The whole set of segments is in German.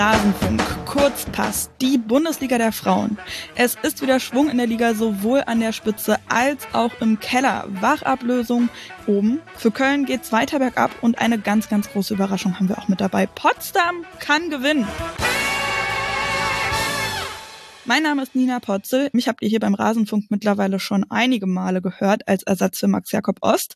Rasenfunk, Kurzpass, die Bundesliga der Frauen. Es ist wieder Schwung in der Liga, sowohl an der Spitze als auch im Keller. Wachablösung oben. Für Köln geht's weiter bergab und eine ganz, ganz große Überraschung haben wir auch mit dabei. Potsdam kann gewinnen. Mein Name ist Nina Potzel. Mich habt ihr hier beim Rasenfunk mittlerweile schon einige Male gehört als Ersatz für Max Jakob Ost.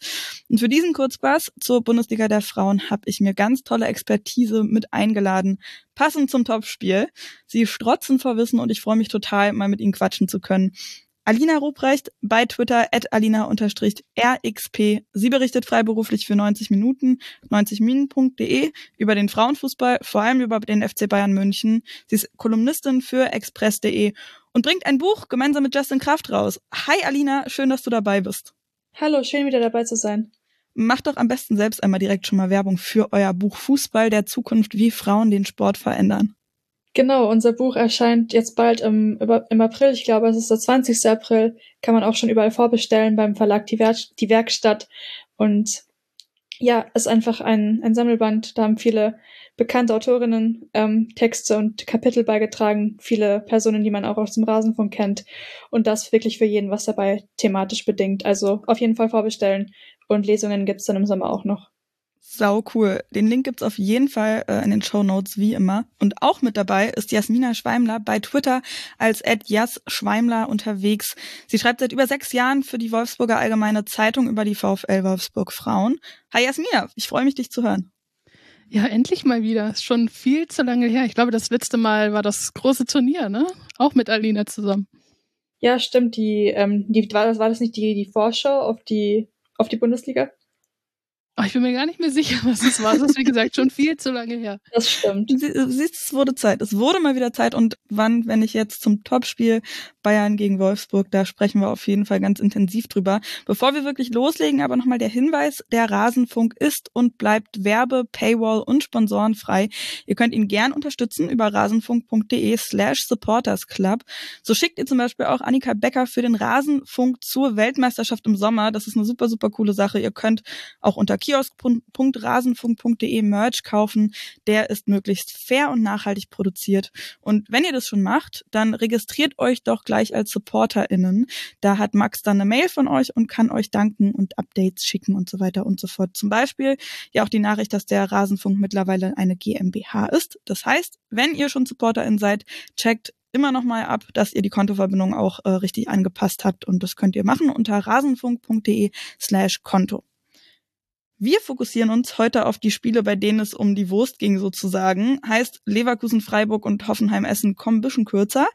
Und für diesen Kurzpass zur Bundesliga der Frauen habe ich mir ganz tolle Expertise mit eingeladen, passend zum Topspiel. Sie strotzen vor Wissen und ich freue mich total, mal mit ihnen quatschen zu können. Alina Ruprecht bei Twitter at alina-rxp. Sie berichtet freiberuflich für 90 Minuten, 90min.de über den Frauenfußball, vor allem über den FC Bayern München. Sie ist Kolumnistin für express.de und bringt ein Buch gemeinsam mit Justin Kraft raus. Hi Alina, schön, dass du dabei bist. Hallo, schön wieder dabei zu sein. Macht doch am besten selbst einmal direkt schon mal Werbung für euer Buch Fußball der Zukunft, wie Frauen den Sport verändern. Genau, unser Buch erscheint jetzt bald im, im April. Ich glaube, es ist der 20. April. Kann man auch schon überall vorbestellen beim Verlag Die, Werk Die Werkstatt. Und ja, ist einfach ein, ein Sammelband. Da haben viele bekannte Autorinnen ähm, Texte und Kapitel beigetragen. Viele Personen, die man auch aus dem Rasenfunk kennt. Und das wirklich für jeden was dabei thematisch bedingt. Also auf jeden Fall vorbestellen. Und Lesungen gibt's dann im Sommer auch noch. Sau cool. Den Link gibt's auf jeden Fall äh, in den Show Notes wie immer. Und auch mit dabei ist Jasmina Schweimler bei Twitter als Jas Schweimler unterwegs. Sie schreibt seit über sechs Jahren für die Wolfsburger Allgemeine Zeitung über die VfL Wolfsburg Frauen. Hi Jasmina, ich freue mich, dich zu hören. Ja, endlich mal wieder. Ist schon viel zu lange her. Ich glaube, das letzte Mal war das große Turnier, ne? Auch mit Alina zusammen. Ja, stimmt. Die, ähm, die war das war das nicht die die Vorschau auf die auf die Bundesliga? Oh, ich bin mir gar nicht mehr sicher, was es war. Das ist, wie gesagt, schon viel zu lange her. Das stimmt. Sie, siehst, es wurde Zeit. Es wurde mal wieder Zeit. Und wann, wenn ich jetzt zum Topspiel Bayern gegen Wolfsburg, da sprechen wir auf jeden Fall ganz intensiv drüber. Bevor wir wirklich loslegen, aber nochmal der Hinweis, der Rasenfunk ist und bleibt Werbe, Paywall und Sponsorenfrei. Ihr könnt ihn gern unterstützen über rasenfunk.de slash supportersclub. So schickt ihr zum Beispiel auch Annika Becker für den Rasenfunk zur Weltmeisterschaft im Sommer. Das ist eine super, super coole Sache. Ihr könnt auch unter kiosk.rasenfunk.de Merch kaufen. Der ist möglichst fair und nachhaltig produziert. Und wenn ihr das schon macht, dann registriert euch doch gleich als SupporterInnen. Da hat Max dann eine Mail von euch und kann euch danken und Updates schicken und so weiter und so fort. Zum Beispiel ja auch die Nachricht, dass der Rasenfunk mittlerweile eine GmbH ist. Das heißt, wenn ihr schon SupporterIn seid, checkt immer noch mal ab, dass ihr die Kontoverbindung auch äh, richtig angepasst habt und das könnt ihr machen unter rasenfunk.de slash Konto. Wir fokussieren uns heute auf die Spiele, bei denen es um die Wurst ging sozusagen. Heißt, Leverkusen, Freiburg und Hoffenheim Essen kommen ein bisschen kürzer.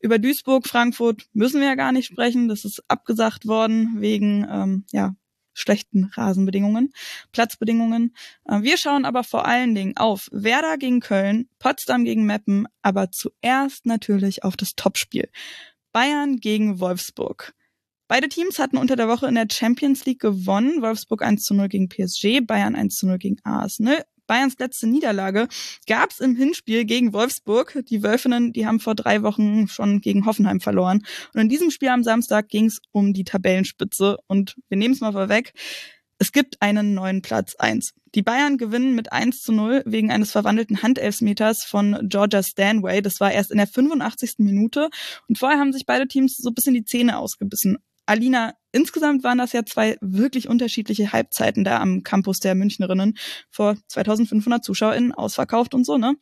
Über Duisburg, Frankfurt müssen wir ja gar nicht sprechen. Das ist abgesagt worden wegen ähm, ja, schlechten Rasenbedingungen, Platzbedingungen. Äh, wir schauen aber vor allen Dingen auf Werder gegen Köln, Potsdam gegen Meppen, aber zuerst natürlich auf das Topspiel. Bayern gegen Wolfsburg. Beide Teams hatten unter der Woche in der Champions League gewonnen. Wolfsburg 1 zu 0 gegen PSG, Bayern 1 zu 0 gegen Arsenal. Bayerns letzte Niederlage gab es im Hinspiel gegen Wolfsburg. Die Wölfinnen, die haben vor drei Wochen schon gegen Hoffenheim verloren. Und in diesem Spiel am Samstag ging es um die Tabellenspitze. Und wir nehmen es mal vorweg. Es gibt einen neuen Platz 1. Die Bayern gewinnen mit 1 zu 0 wegen eines verwandelten Handelfmeters von Georgia Stanway. Das war erst in der 85. Minute. Und vorher haben sich beide Teams so ein bisschen die Zähne ausgebissen. Alina, insgesamt waren das ja zwei wirklich unterschiedliche Halbzeiten da am Campus der Münchnerinnen vor 2500 ZuschauerInnen ausverkauft und so, ne?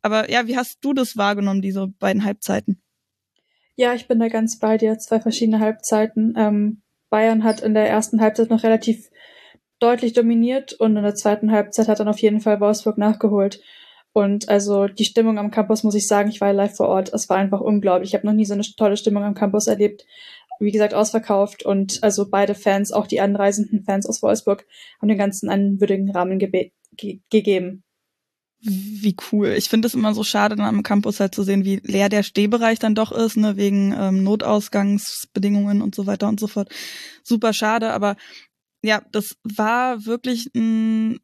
Aber ja, wie hast du das wahrgenommen, diese beiden Halbzeiten? Ja, ich bin da ganz bei dir. Zwei verschiedene Halbzeiten. Ähm, Bayern hat in der ersten Halbzeit noch relativ deutlich dominiert und in der zweiten Halbzeit hat dann auf jeden Fall Wolfsburg nachgeholt. Und also die Stimmung am Campus, muss ich sagen, ich war live vor Ort. Es war einfach unglaublich. Ich habe noch nie so eine tolle Stimmung am Campus erlebt wie gesagt, ausverkauft und also beide Fans, auch die anreisenden Fans aus Wolfsburg, haben den ganzen einen würdigen Rahmen ge gegeben. Wie cool. Ich finde es immer so schade, dann am Campus halt zu sehen, wie leer der Stehbereich dann doch ist, ne, wegen ähm, Notausgangsbedingungen und so weiter und so fort. Super schade, aber ja, das war wirklich ein,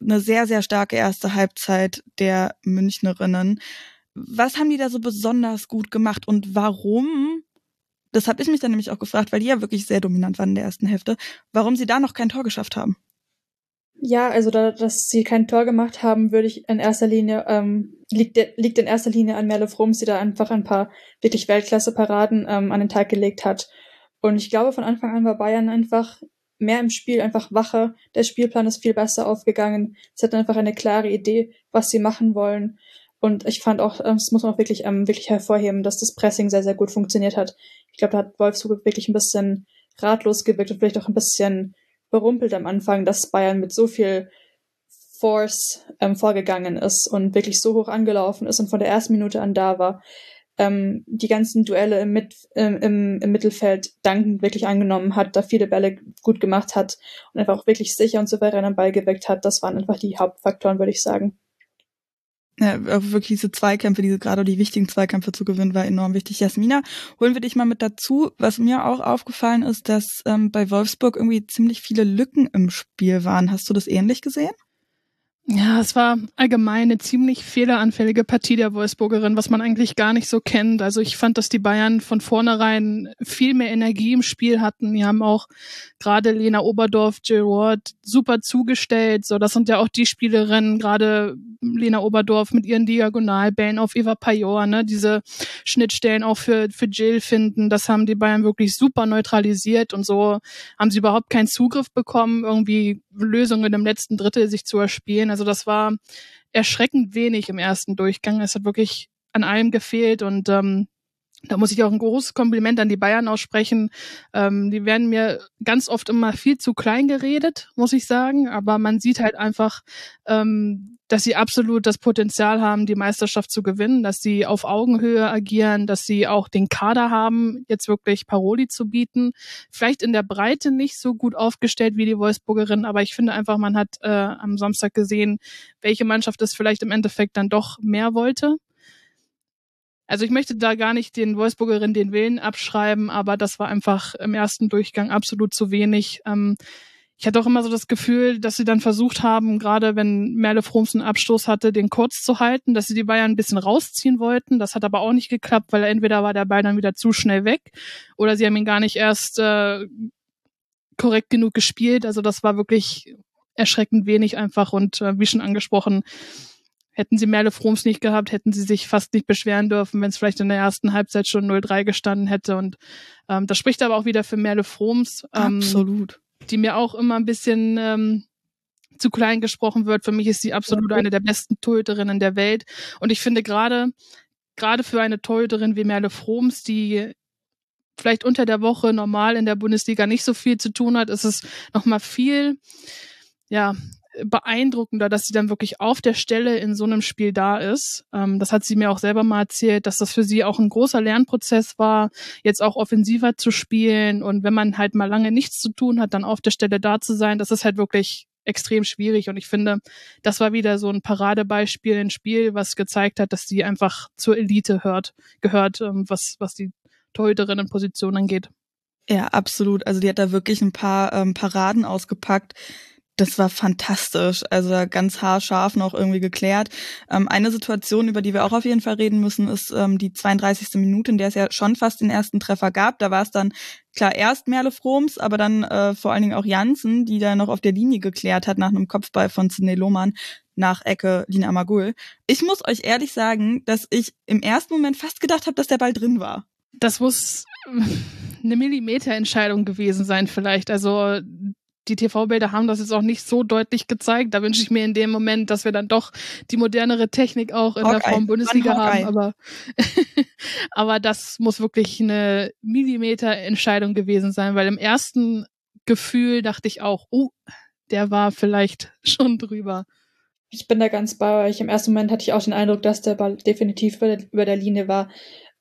eine sehr, sehr starke erste Halbzeit der Münchnerinnen. Was haben die da so besonders gut gemacht und warum das habe ich mich dann nämlich auch gefragt, weil die ja wirklich sehr dominant waren in der ersten Hälfte, warum sie da noch kein Tor geschafft haben. Ja, also da, dass sie kein Tor gemacht haben, würde ich in erster Linie, ähm, liegt, liegt in erster Linie an Merle Frums, die da einfach ein paar wirklich Weltklasse-Paraden ähm, an den Tag gelegt hat. Und ich glaube, von Anfang an war Bayern einfach mehr im Spiel, einfach wacher. Der Spielplan ist viel besser aufgegangen. Es hat einfach eine klare Idee, was sie machen wollen. Und ich fand auch, das muss man auch wirklich, ähm, wirklich hervorheben, dass das Pressing sehr, sehr gut funktioniert hat. Ich glaube, da hat Wolfsburg wirklich ein bisschen ratlos gewirkt und vielleicht auch ein bisschen berumpelt am Anfang, dass Bayern mit so viel Force ähm, vorgegangen ist und wirklich so hoch angelaufen ist und von der ersten Minute an da war. Ähm, die ganzen Duelle im, Mit ähm, im, im Mittelfeld dankend wirklich angenommen hat, da viele Bälle gut gemacht hat und einfach auch wirklich sicher und souverän am Ball geweckt hat. Das waren einfach die Hauptfaktoren, würde ich sagen ja, wirklich diese Zweikämpfe, diese gerade die wichtigen Zweikämpfe zu gewinnen, war enorm wichtig. Jasmina, holen wir dich mal mit dazu. Was mir auch aufgefallen ist, dass ähm, bei Wolfsburg irgendwie ziemlich viele Lücken im Spiel waren. Hast du das ähnlich gesehen? Ja, es war allgemein eine ziemlich fehleranfällige Partie der Wolfsburgerin, was man eigentlich gar nicht so kennt. Also ich fand, dass die Bayern von vornherein viel mehr Energie im Spiel hatten. Die haben auch gerade Lena Oberdorf, Jill Ward super zugestellt. So, das sind ja auch die Spielerinnen, gerade Lena Oberdorf mit ihren Diagonalbällen auf Eva Pajor, ne, diese Schnittstellen auch für, für Jill finden. Das haben die Bayern wirklich super neutralisiert und so haben sie überhaupt keinen Zugriff bekommen, irgendwie Lösungen im letzten Drittel sich zu erspielen. Also das war erschreckend wenig im ersten Durchgang. Es hat wirklich an allem gefehlt und ähm, da muss ich auch ein großes Kompliment an die Bayern aussprechen. Ähm, die werden mir ganz oft immer viel zu klein geredet, muss ich sagen. Aber man sieht halt einfach, ähm, dass sie absolut das Potenzial haben, die Meisterschaft zu gewinnen, dass sie auf Augenhöhe agieren, dass sie auch den Kader haben, jetzt wirklich Paroli zu bieten. Vielleicht in der Breite nicht so gut aufgestellt wie die Wolfsburgerin, aber ich finde einfach, man hat äh, am Samstag gesehen, welche Mannschaft es vielleicht im Endeffekt dann doch mehr wollte. Also ich möchte da gar nicht den Wolfsburgerinnen den Willen abschreiben, aber das war einfach im ersten Durchgang absolut zu wenig. Ähm, ich hatte auch immer so das Gefühl, dass sie dann versucht haben, gerade wenn Merle Froms einen Abstoß hatte, den kurz zu halten, dass sie die Bayern ein bisschen rausziehen wollten. Das hat aber auch nicht geklappt, weil entweder war der Ball dann wieder zu schnell weg oder sie haben ihn gar nicht erst äh, korrekt genug gespielt. Also das war wirklich erschreckend wenig einfach und äh, wie schon angesprochen, Hätten sie Merle Froms nicht gehabt, hätten sie sich fast nicht beschweren dürfen, wenn es vielleicht in der ersten Halbzeit schon 0-3 gestanden hätte. Und ähm, das spricht aber auch wieder für Merle Froms. Ähm, Absolut. Die mir auch immer ein bisschen ähm, zu klein gesprochen wird. Für mich ist sie absolut eine der besten Torhüterinnen der Welt. Und ich finde gerade, gerade für eine Torhüterin wie Merle Froms, die vielleicht unter der Woche normal in der Bundesliga nicht so viel zu tun hat, ist es nochmal viel, ja, beeindruckender, dass sie dann wirklich auf der Stelle in so einem Spiel da ist. Ähm, das hat sie mir auch selber mal erzählt, dass das für sie auch ein großer Lernprozess war, jetzt auch offensiver zu spielen. Und wenn man halt mal lange nichts zu tun hat, dann auf der Stelle da zu sein, das ist halt wirklich extrem schwierig. Und ich finde, das war wieder so ein Paradebeispiel, ein Spiel, was gezeigt hat, dass sie einfach zur Elite hört, gehört, ähm, was, was die Torhüterinnenposition angeht. Ja, absolut. Also die hat da wirklich ein paar ähm, Paraden ausgepackt das war fantastisch. Also ganz haarscharf noch irgendwie geklärt. Ähm, eine Situation, über die wir auch auf jeden Fall reden müssen, ist ähm, die 32. Minute, in der es ja schon fast den ersten Treffer gab. Da war es dann klar erst Merle Froms, aber dann äh, vor allen Dingen auch Jansen, die da noch auf der Linie geklärt hat nach einem Kopfball von Sidney Lohmann nach Ecke Lina Amagul. Ich muss euch ehrlich sagen, dass ich im ersten Moment fast gedacht habe, dass der Ball drin war. Das muss eine Millimeterentscheidung gewesen sein vielleicht. Also die TV-Bilder haben das jetzt auch nicht so deutlich gezeigt. Da wünsche ich mir in dem Moment, dass wir dann doch die modernere Technik auch in Hawkeye. der Form Bundesliga haben. Aber, aber das muss wirklich eine Millimeter-Entscheidung gewesen sein, weil im ersten Gefühl dachte ich auch, oh, der war vielleicht schon drüber. Ich bin da ganz bei euch. Im ersten Moment hatte ich auch den Eindruck, dass der Ball definitiv über der, über der Linie war.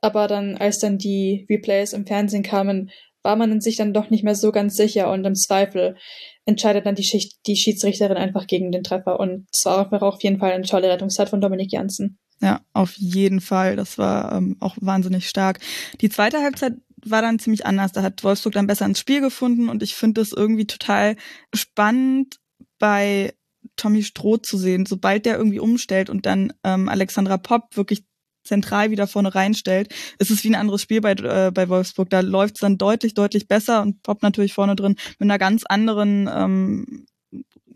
Aber dann, als dann die Replays im Fernsehen kamen, war man in sich dann doch nicht mehr so ganz sicher und im Zweifel entscheidet dann die, Schicht, die Schiedsrichterin einfach gegen den Treffer. Und es war auf jeden Fall eine tolle Rettungszeit von Dominik Janssen. Ja, auf jeden Fall. Das war ähm, auch wahnsinnig stark. Die zweite Halbzeit war dann ziemlich anders. Da hat Wolfsburg dann besser ins Spiel gefunden und ich finde es irgendwie total spannend bei Tommy Stroh zu sehen, sobald der irgendwie umstellt und dann ähm, Alexandra Popp wirklich zentral wieder vorne reinstellt, ist es wie ein anderes Spiel bei, äh, bei Wolfsburg. Da läuft es dann deutlich, deutlich besser und Pop natürlich vorne drin mit einer ganz anderen ähm,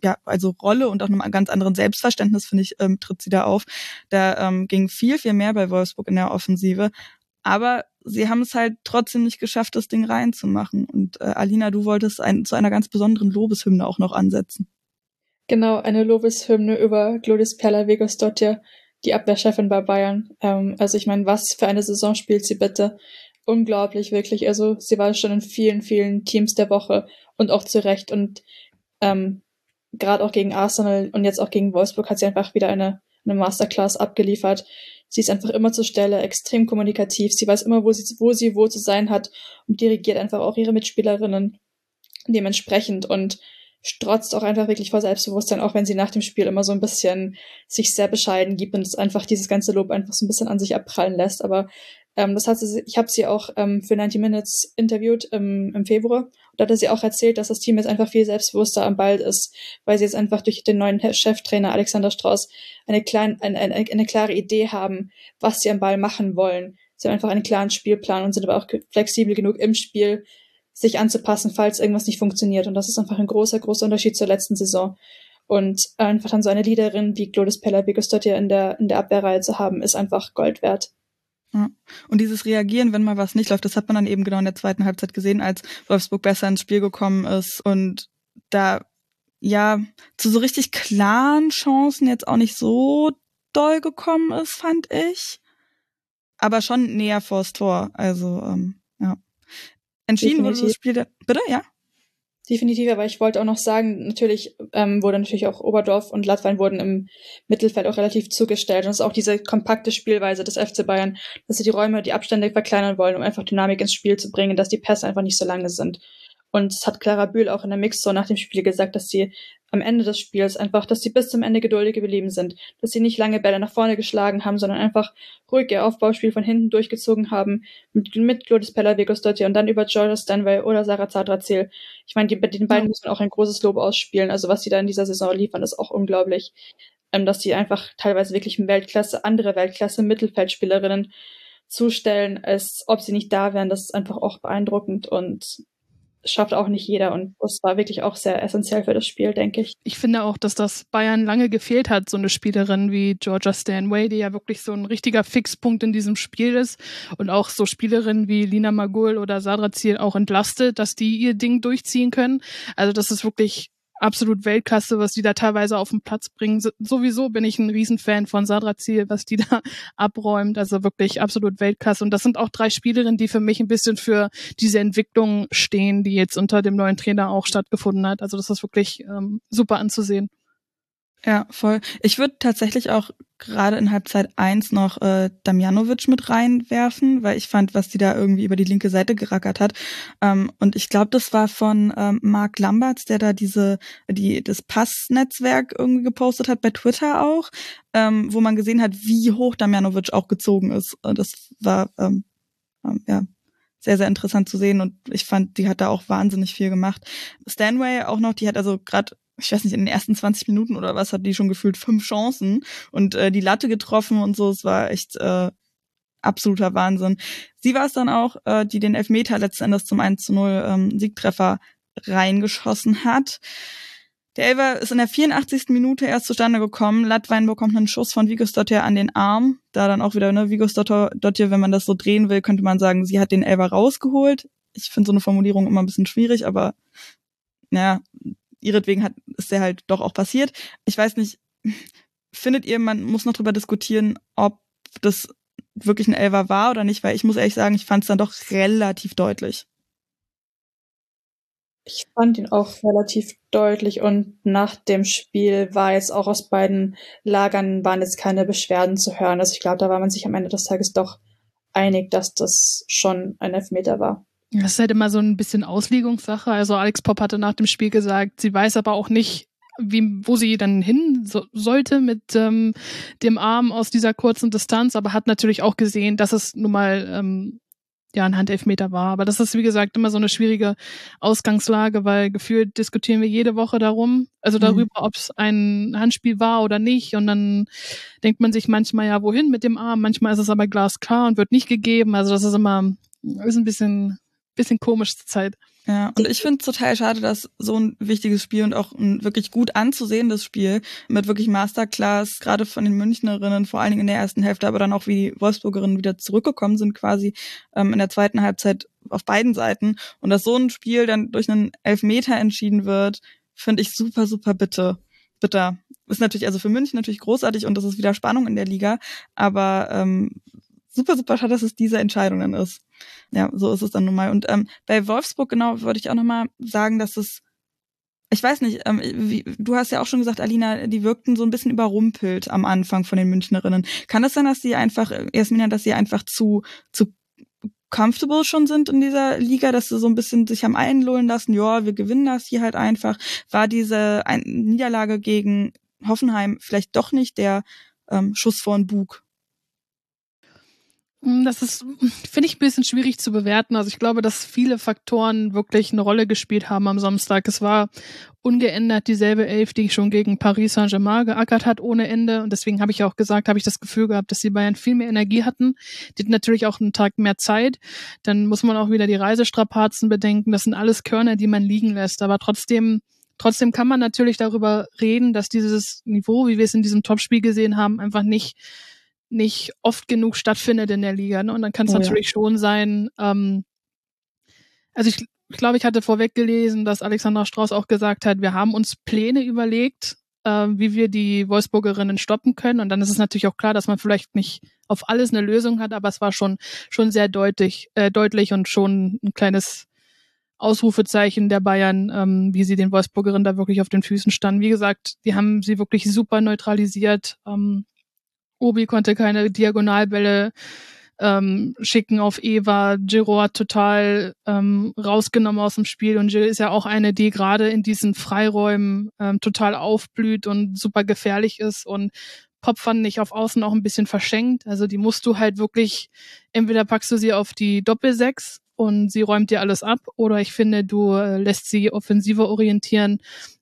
ja, also Rolle und auch einem ganz anderen Selbstverständnis, finde ich, ähm, tritt sie da auf. Da ähm, ging viel, viel mehr bei Wolfsburg in der Offensive. Aber sie haben es halt trotzdem nicht geschafft, das Ding reinzumachen. Und äh, Alina, du wolltest ein, zu einer ganz besonderen Lobeshymne auch noch ansetzen. Genau, eine Lobeshymne über Glodis Perla Vegosdottir, die Abwehrchefin bei Bayern. Ähm, also ich meine, was für eine Saison spielt sie bitte? Unglaublich, wirklich. Also sie war schon in vielen, vielen Teams der Woche und auch zurecht. Und ähm, gerade auch gegen Arsenal und jetzt auch gegen Wolfsburg hat sie einfach wieder eine, eine Masterclass abgeliefert. Sie ist einfach immer zur Stelle, extrem kommunikativ. Sie weiß immer, wo sie, wo sie wo zu sein hat und dirigiert einfach auch ihre Mitspielerinnen dementsprechend und strotzt auch einfach wirklich vor Selbstbewusstsein, auch wenn sie nach dem Spiel immer so ein bisschen sich sehr bescheiden gibt und es einfach dieses ganze Lob einfach so ein bisschen an sich abprallen lässt. Aber ähm, das hat sie, ich habe sie auch ähm, für 90 Minutes interviewt ähm, im Februar. Und da hat sie auch erzählt, dass das Team jetzt einfach viel selbstbewusster am Ball ist, weil sie jetzt einfach durch den neuen Cheftrainer Alexander Strauß eine, klein, eine, eine, eine klare Idee haben, was sie am Ball machen wollen. Sie haben einfach einen klaren Spielplan und sind aber auch flexibel genug im Spiel, sich anzupassen, falls irgendwas nicht funktioniert. Und das ist einfach ein großer, großer Unterschied zur letzten Saison. Und einfach dann so eine Leaderin wie Glodis Pella Bigosdottir in der, in der Abwehrreihe zu haben, ist einfach Gold wert. Ja. Und dieses Reagieren, wenn mal was nicht läuft, das hat man dann eben genau in der zweiten Halbzeit gesehen, als Wolfsburg besser ins Spiel gekommen ist und da ja zu so richtig klaren Chancen jetzt auch nicht so doll gekommen ist, fand ich. Aber schon näher vors Tor. Also, ähm, ja. Entschieden Definitiv. wurde das Spiel, bitte, ja? Definitiv, aber ich wollte auch noch sagen, natürlich ähm, wurde natürlich auch Oberdorf und Latwein wurden im Mittelfeld auch relativ zugestellt. Und es ist auch diese kompakte Spielweise des FC Bayern, dass sie die Räume, die Abstände verkleinern wollen, um einfach Dynamik ins Spiel zu bringen, dass die Pässe einfach nicht so lange sind. Und es hat Clara Bühl auch in der Mixzone nach dem Spiel gesagt, dass sie am Ende des Spiels einfach, dass sie bis zum Ende geduldig geblieben sind, dass sie nicht lange Bälle nach vorne geschlagen haben, sondern einfach ruhig ihr Aufbauspiel von hinten durchgezogen haben, mit, mit Glodis Pella Vegosdottir und dann über Georgia Stanway oder Sarah Zadrazil. Ich meine, die, den beiden muss man auch ein großes Lob ausspielen. Also was sie da in dieser Saison liefern, ist auch unglaublich. Ähm, dass sie einfach teilweise wirklich Weltklasse, andere Weltklasse Mittelfeldspielerinnen zustellen, als ob sie nicht da wären. Das ist einfach auch beeindruckend und schafft auch nicht jeder und das war wirklich auch sehr essentiell für das Spiel, denke ich. Ich finde auch, dass das Bayern lange gefehlt hat, so eine Spielerin wie Georgia Stanway, die ja wirklich so ein richtiger Fixpunkt in diesem Spiel ist und auch so Spielerinnen wie Lina Magul oder Sadra Ziel auch entlastet, dass die ihr Ding durchziehen können. Also das ist wirklich absolut Weltklasse, was die da teilweise auf den Platz bringen. Sowieso bin ich ein Riesenfan von Sadra Ziel, was die da abräumt. Also wirklich absolut Weltklasse. Und das sind auch drei Spielerinnen, die für mich ein bisschen für diese Entwicklung stehen, die jetzt unter dem neuen Trainer auch stattgefunden hat. Also das ist wirklich ähm, super anzusehen. Ja, voll. Ich würde tatsächlich auch gerade in Halbzeit eins noch äh, Damjanovic mit reinwerfen, weil ich fand, was die da irgendwie über die linke Seite gerackert hat. Ähm, und ich glaube, das war von ähm, Mark Lamberts, der da diese, die, das Passnetzwerk irgendwie gepostet hat, bei Twitter auch, ähm, wo man gesehen hat, wie hoch Damjanovic auch gezogen ist. Das war ähm, ähm, ja sehr, sehr interessant zu sehen und ich fand, die hat da auch wahnsinnig viel gemacht. Stanway auch noch, die hat also gerade ich weiß nicht, in den ersten 20 Minuten oder was hat die schon gefühlt fünf Chancen und äh, die Latte getroffen und so. Es war echt äh, absoluter Wahnsinn. Sie war es dann auch, äh, die den Elfmeter letzten Endes zum 1 zu 0 ähm, Siegtreffer reingeschossen hat. Der Elfer ist in der 84. Minute erst zustande gekommen. Latwein bekommt einen Schuss von Vigos Dottir an den Arm. Da dann auch wieder, ne, Vigos Dottir, wenn man das so drehen will, könnte man sagen, sie hat den Elfer rausgeholt. Ich finde so eine Formulierung immer ein bisschen schwierig, aber naja, ihretwegen hat, ist der halt doch auch passiert. Ich weiß nicht, findet ihr, man muss noch drüber diskutieren, ob das wirklich ein Elver war oder nicht, weil ich muss ehrlich sagen, ich fand es dann doch relativ deutlich. Ich fand ihn auch relativ deutlich und nach dem Spiel war jetzt auch aus beiden Lagern waren jetzt keine Beschwerden zu hören. Also ich glaube, da war man sich am Ende des Tages doch einig, dass das schon ein Elfmeter war. Das ist halt immer so ein bisschen Auslegungssache. Also Alex Pop hatte nach dem Spiel gesagt, sie weiß aber auch nicht, wie, wo sie dann hin so, sollte mit ähm, dem Arm aus dieser kurzen Distanz, aber hat natürlich auch gesehen, dass es nun mal ähm, ja ein Handelfmeter war. Aber das ist, wie gesagt, immer so eine schwierige Ausgangslage, weil gefühlt diskutieren wir jede Woche darum, also mhm. darüber, mhm. ob es ein Handspiel war oder nicht. Und dann denkt man sich manchmal ja, wohin mit dem Arm, manchmal ist es aber glasklar und wird nicht gegeben. Also das ist immer, ist ein bisschen bisschen komisch zur Zeit. Ja, und ich finde es total schade, dass so ein wichtiges Spiel und auch ein wirklich gut anzusehendes Spiel mit wirklich Masterclass, gerade von den Münchnerinnen, vor allen Dingen in der ersten Hälfte, aber dann auch wie die Wolfsburgerinnen wieder zurückgekommen sind, quasi ähm, in der zweiten Halbzeit auf beiden Seiten. Und dass so ein Spiel dann durch einen Elfmeter entschieden wird, finde ich super, super bitte. Bitter. Ist natürlich also für München natürlich großartig und das ist wieder Spannung in der Liga, aber ähm, super, super schade, dass es diese Entscheidung dann ist. Ja, so ist es dann nun mal. Und ähm, bei Wolfsburg, genau, würde ich auch nochmal sagen, dass es, ich weiß nicht, ähm, wie, du hast ja auch schon gesagt, Alina, die wirkten so ein bisschen überrumpelt am Anfang von den Münchnerinnen. Kann es sein, dass sie einfach, Jasmina, dass sie einfach zu, zu comfortable schon sind in dieser Liga, dass sie so ein bisschen sich haben einlullen lassen, ja, wir gewinnen das hier halt einfach. War diese Niederlage gegen Hoffenheim vielleicht doch nicht der ähm, Schuss vor den Bug? Hm, das ist, finde ich, ein bisschen schwierig zu bewerten. Also ich glaube, dass viele Faktoren wirklich eine Rolle gespielt haben am Samstag. Es war ungeändert dieselbe Elf, die schon gegen Paris Saint-Germain geackert hat ohne Ende. Und deswegen habe ich auch gesagt, habe ich das Gefühl gehabt, dass die Bayern viel mehr Energie hatten. Die hatten natürlich auch einen Tag mehr Zeit. Dann muss man auch wieder die Reisestrapazen bedenken. Das sind alles Körner, die man liegen lässt. Aber trotzdem Trotzdem kann man natürlich darüber reden, dass dieses Niveau, wie wir es in diesem Topspiel gesehen haben, einfach nicht nicht oft genug stattfindet in der Liga. Ne? Und dann kann es oh, natürlich ja. schon sein, ähm, also ich, ich glaube, ich hatte vorweg gelesen, dass Alexandra Strauß auch gesagt hat, wir haben uns Pläne überlegt, äh, wie wir die Wolfsburgerinnen stoppen können. Und dann ist es natürlich auch klar, dass man vielleicht nicht auf alles eine Lösung hat, aber es war schon, schon sehr deutlich, äh, deutlich und schon ein kleines Ausrufezeichen der Bayern, ähm, wie sie den Wolfsburgerinnen da wirklich auf den Füßen standen. Wie gesagt, die haben sie wirklich super neutralisiert. Ähm, Obi konnte keine Diagonalbälle ähm, schicken auf Eva. Giro hat total ähm, rausgenommen aus dem Spiel und Jill ist ja auch eine, die gerade in diesen Freiräumen ähm, total aufblüht und super gefährlich ist und Pop fand ich auf Außen auch ein bisschen verschenkt. Also die musst du halt wirklich, entweder packst du sie auf die Doppelsechs und sie räumt dir alles ab oder ich finde, du äh, lässt sie offensiver orientieren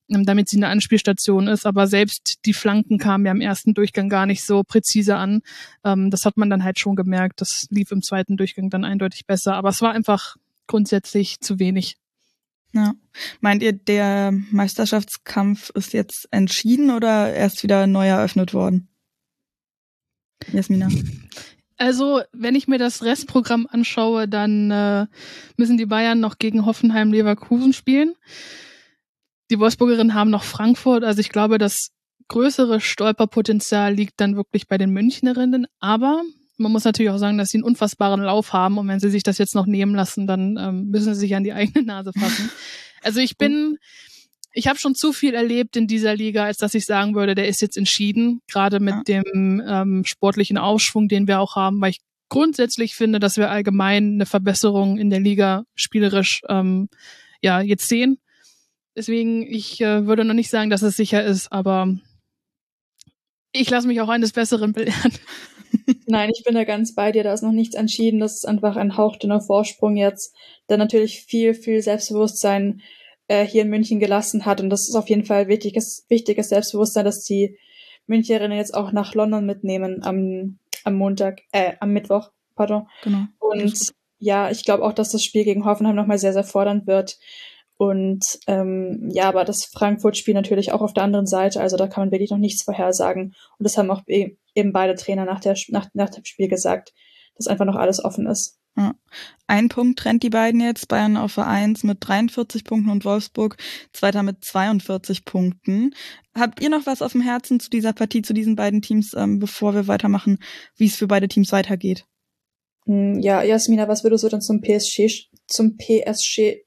damit sie eine Anspielstation ist. Aber selbst die Flanken kamen ja im ersten Durchgang gar nicht so präzise an. Ähm, das hat man dann halt schon gemerkt. Das lief im zweiten Durchgang dann eindeutig besser. Aber es war einfach grundsätzlich zu wenig. Ja. Meint ihr, der Meisterschaftskampf ist jetzt entschieden oder erst wieder neu eröffnet worden? Jasmina. Also, wenn ich mir das Restprogramm anschaue, dann äh, müssen die Bayern noch gegen Hoffenheim Leverkusen spielen. Die Wolfsburgerinnen haben noch Frankfurt. Also ich glaube, das größere Stolperpotenzial liegt dann wirklich bei den Münchnerinnen. Aber man muss natürlich auch sagen, dass sie einen unfassbaren Lauf haben. Und wenn sie sich das jetzt noch nehmen lassen, dann ähm, müssen sie sich an die eigene Nase fassen. Also ich bin, ich habe schon zu viel erlebt in dieser Liga, als dass ich sagen würde, der ist jetzt entschieden. Gerade mit ja. dem ähm, sportlichen Aufschwung, den wir auch haben, weil ich grundsätzlich finde, dass wir allgemein eine Verbesserung in der Liga spielerisch ähm, ja jetzt sehen. Deswegen, ich äh, würde noch nicht sagen, dass es sicher ist, aber ich lasse mich auch eines Besseren belehren. Nein, ich bin da ganz bei dir. Da ist noch nichts entschieden. Das ist einfach ein hauchdünner Vorsprung jetzt, der natürlich viel, viel Selbstbewusstsein äh, hier in München gelassen hat. Und das ist auf jeden Fall wichtiges, wichtiges Selbstbewusstsein, dass die Münchnerinnen jetzt auch nach London mitnehmen am, am Montag, äh, am Mittwoch, pardon. Genau. Und ja, ich glaube auch, dass das Spiel gegen Hoffenheim nochmal sehr, sehr fordernd wird. Und ähm, ja, aber das Frankfurt-Spiel natürlich auch auf der anderen Seite, also da kann man wirklich noch nichts vorhersagen. Und das haben auch e eben beide Trainer nach, der, nach, nach dem Spiel gesagt, dass einfach noch alles offen ist. Ja. Ein Punkt trennt die beiden jetzt, Bayern auf Vereins mit 43 Punkten und Wolfsburg zweiter mit 42 Punkten. Habt ihr noch was auf dem Herzen zu dieser Partie, zu diesen beiden Teams, ähm, bevor wir weitermachen, wie es für beide Teams weitergeht? Hm, ja, Jasmina, was würdest du denn zum PSG, zum PSG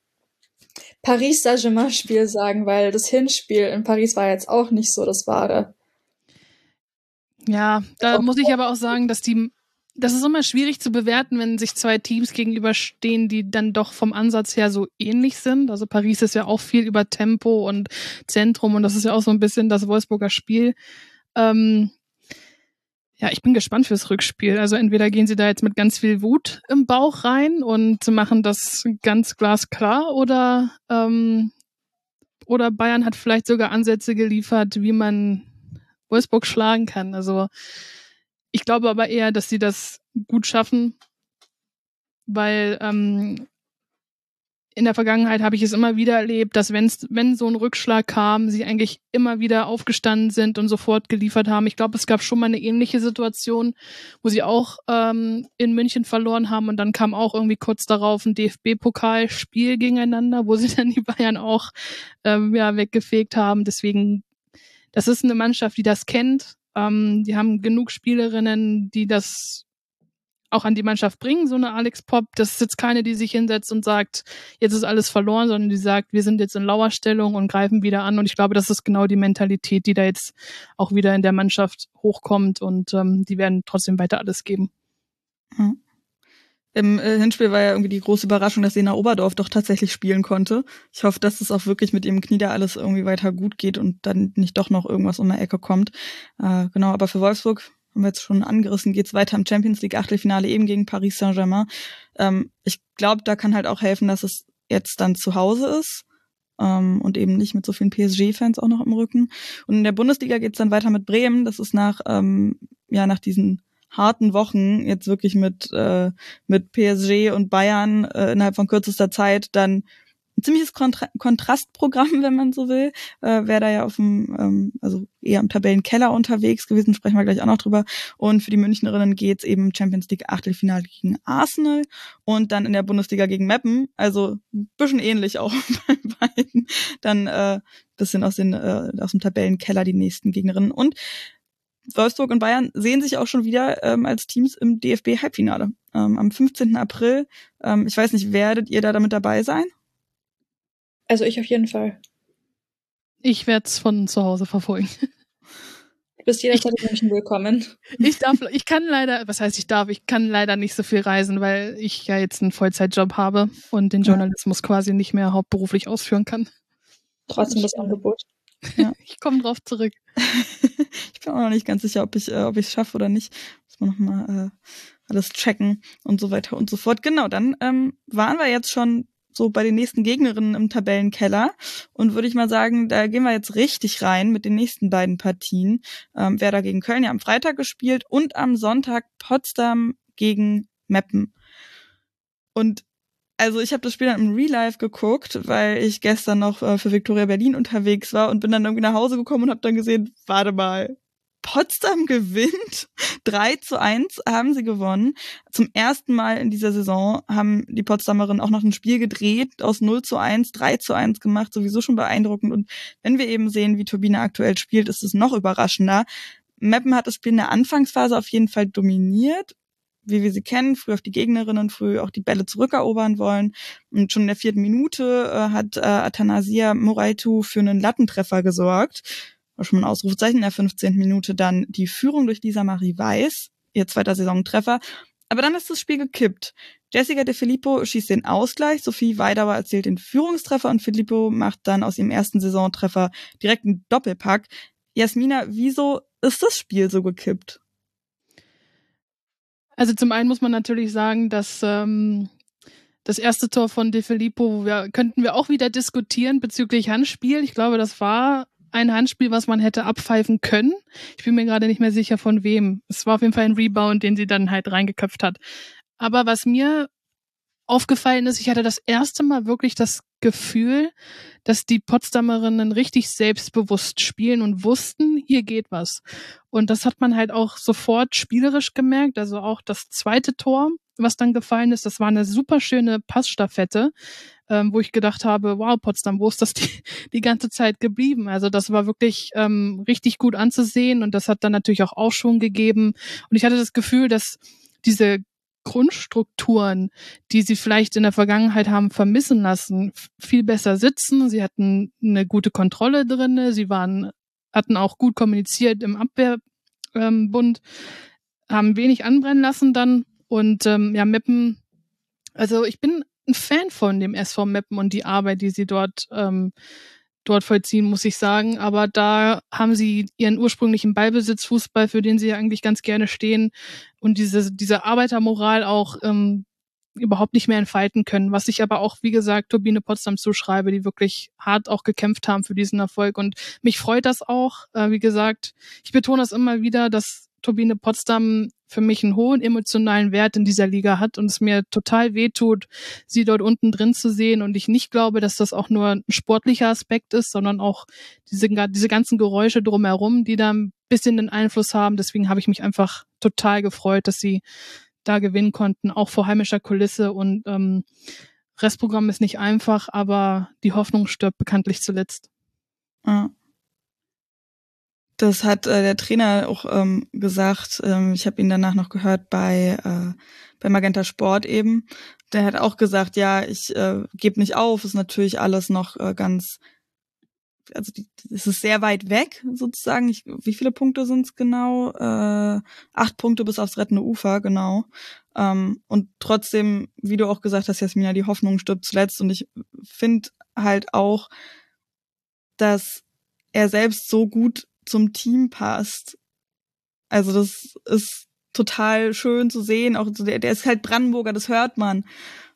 Paris Saint-Germain-Spiel sagen, weil das Hinspiel in Paris war jetzt auch nicht so das wahre. Ja, da muss ich aber auch sagen, dass die, das ist immer schwierig zu bewerten, wenn sich zwei Teams gegenüberstehen, die dann doch vom Ansatz her so ähnlich sind. Also Paris ist ja auch viel über Tempo und Zentrum und das ist ja auch so ein bisschen das Wolfsburger Spiel. Ähm, ja, ich bin gespannt fürs Rückspiel. Also entweder gehen sie da jetzt mit ganz viel Wut im Bauch rein und machen das ganz glasklar oder, ähm, oder Bayern hat vielleicht sogar Ansätze geliefert, wie man Wolfsburg schlagen kann. Also ich glaube aber eher, dass sie das gut schaffen, weil ähm, in der Vergangenheit habe ich es immer wieder erlebt, dass wenn's, wenn so ein Rückschlag kam, sie eigentlich immer wieder aufgestanden sind und sofort geliefert haben. Ich glaube, es gab schon mal eine ähnliche Situation, wo sie auch ähm, in München verloren haben und dann kam auch irgendwie kurz darauf ein DFB-Pokalspiel gegeneinander, wo sie dann die Bayern auch ähm, ja, weggefegt haben. Deswegen, das ist eine Mannschaft, die das kennt. Ähm, die haben genug Spielerinnen, die das auch an die Mannschaft bringen, so eine Alex Pop. Das ist jetzt keine, die sich hinsetzt und sagt, jetzt ist alles verloren, sondern die sagt, wir sind jetzt in Lauerstellung und greifen wieder an. Und ich glaube, das ist genau die Mentalität, die da jetzt auch wieder in der Mannschaft hochkommt und ähm, die werden trotzdem weiter alles geben. Mhm. Im äh, Hinspiel war ja irgendwie die große Überraschung, dass Sena Oberdorf doch tatsächlich spielen konnte. Ich hoffe, dass es auch wirklich mit ihrem Knie da alles irgendwie weiter gut geht und dann nicht doch noch irgendwas um der Ecke kommt. Äh, genau, aber für Wolfsburg haben wir jetzt schon angerissen, geht's weiter im Champions League Achtelfinale eben gegen Paris Saint-Germain. Ähm, ich glaube, da kann halt auch helfen, dass es jetzt dann zu Hause ist ähm, und eben nicht mit so vielen PSG-Fans auch noch im Rücken. Und in der Bundesliga geht's dann weiter mit Bremen. Das ist nach ähm, ja nach diesen harten Wochen jetzt wirklich mit äh, mit PSG und Bayern äh, innerhalb von kürzester Zeit dann ein ziemliches Kontra Kontrastprogramm, wenn man so will. Äh, Wäre da ja auf dem, ähm, also eher im Tabellenkeller unterwegs gewesen, sprechen wir gleich auch noch drüber. Und für die Münchnerinnen geht's eben Champions League Achtelfinale gegen Arsenal und dann in der Bundesliga gegen Meppen. Also ein bisschen ähnlich auch bei beiden. Dann äh, bisschen aus, den, äh, aus dem Tabellenkeller die nächsten Gegnerinnen. Und Wolfsburg und Bayern sehen sich auch schon wieder ähm, als Teams im DFB-Halbfinale. Ähm, am 15. April. Ähm, ich weiß nicht, werdet ihr da damit dabei sein? Also ich auf jeden Fall. Ich werde es von zu Hause verfolgen. Du bist jederzeit in München willkommen. Ich darf, ich kann leider, was heißt ich darf, ich kann leider nicht so viel reisen, weil ich ja jetzt einen Vollzeitjob habe und den Journalismus ja. quasi nicht mehr hauptberuflich ausführen kann. Trotzdem das Angebot. Ja. ich komme drauf zurück. ich bin auch noch nicht ganz sicher, ob ich äh, ob ich es schaffe oder nicht. Muss man noch mal äh, alles checken und so weiter und so fort. Genau, dann ähm, waren wir jetzt schon so bei den nächsten Gegnerinnen im Tabellenkeller. Und würde ich mal sagen, da gehen wir jetzt richtig rein mit den nächsten beiden Partien. Ähm, Werder gegen Köln ja am Freitag gespielt und am Sonntag Potsdam gegen Meppen. Und also ich habe das Spiel dann im Real Life geguckt, weil ich gestern noch äh, für Victoria Berlin unterwegs war und bin dann irgendwie nach Hause gekommen und habe dann gesehen, warte mal, Potsdam gewinnt. 3 zu 1 haben sie gewonnen. Zum ersten Mal in dieser Saison haben die Potsdamerinnen auch noch ein Spiel gedreht, aus 0 zu 1, 3 zu 1 gemacht, sowieso schon beeindruckend. Und wenn wir eben sehen, wie Turbine aktuell spielt, ist es noch überraschender. Meppen hat das Spiel in der Anfangsphase auf jeden Fall dominiert, wie wir sie kennen, früh auf die Gegnerinnen, früh auch die Bälle zurückerobern wollen. Und schon in der vierten Minute äh, hat äh, Athanasia Moraitu für einen Lattentreffer gesorgt war schon mal ein Ausrufezeichen in der 15. Minute, dann die Führung durch Lisa Marie Weiß, ihr zweiter Saisontreffer. Aber dann ist das Spiel gekippt. Jessica De Filippo schießt den Ausgleich, Sophie Weidauer erzielt den Führungstreffer und Filippo macht dann aus ihrem ersten Saisontreffer direkt einen Doppelpack. Jasmina, wieso ist das Spiel so gekippt? Also zum einen muss man natürlich sagen, dass ähm, das erste Tor von De Filippo, wir, könnten wir auch wieder diskutieren bezüglich Handspiel. Ich glaube, das war ein Handspiel, was man hätte abpfeifen können. Ich bin mir gerade nicht mehr sicher von wem. Es war auf jeden Fall ein Rebound, den sie dann halt reingeköpft hat. Aber was mir aufgefallen ist, ich hatte das erste Mal wirklich das Gefühl, dass die Potsdamerinnen richtig selbstbewusst spielen und wussten, hier geht was. Und das hat man halt auch sofort spielerisch gemerkt. Also auch das zweite Tor, was dann gefallen ist, das war eine super schöne Passstaffette ähm, wo ich gedacht habe, wow, Potsdam, wo ist das die, die ganze Zeit geblieben? Also das war wirklich ähm, richtig gut anzusehen und das hat dann natürlich auch Aufschwung gegeben. Und ich hatte das Gefühl, dass diese Grundstrukturen, die sie vielleicht in der Vergangenheit haben vermissen lassen, viel besser sitzen. Sie hatten eine gute Kontrolle drinne. Sie waren, hatten auch gut kommuniziert im Abwehrbund, ähm, haben wenig anbrennen lassen dann. Und ähm, ja, Meppen, also ich bin ein Fan von dem SV Meppen und die Arbeit, die sie dort ähm, dort vollziehen, muss ich sagen. Aber da haben sie ihren ursprünglichen Ballbesitzfußball, für den sie ja eigentlich ganz gerne stehen, und diese, diese Arbeitermoral auch ähm, überhaupt nicht mehr entfalten können. Was ich aber auch, wie gesagt, Turbine Potsdam zuschreibe, die wirklich hart auch gekämpft haben für diesen Erfolg. Und mich freut das auch. Äh, wie gesagt, ich betone das immer wieder, dass Turbine Potsdam für mich einen hohen emotionalen Wert in dieser Liga hat und es mir total wehtut, sie dort unten drin zu sehen und ich nicht glaube, dass das auch nur ein sportlicher Aspekt ist, sondern auch diese, diese ganzen Geräusche drumherum, die da ein bisschen den Einfluss haben. Deswegen habe ich mich einfach total gefreut, dass sie da gewinnen konnten, auch vor heimischer Kulisse und ähm, Restprogramm ist nicht einfach, aber die Hoffnung stirbt bekanntlich zuletzt. Ja. Das hat äh, der Trainer auch ähm, gesagt. Ähm, ich habe ihn danach noch gehört bei äh, bei Magenta Sport eben. Der hat auch gesagt, ja, ich äh, gebe nicht auf. Ist natürlich alles noch äh, ganz, also es ist sehr weit weg sozusagen. Ich, wie viele Punkte sind es genau? Äh, acht Punkte bis aufs rettende Ufer, genau. Ähm, und trotzdem, wie du auch gesagt hast, Jasmina, die Hoffnung stirbt zuletzt. Und ich finde halt auch, dass er selbst so gut zum Team passt. Also das ist total schön zu sehen. Auch der, der ist halt Brandenburger, das hört man.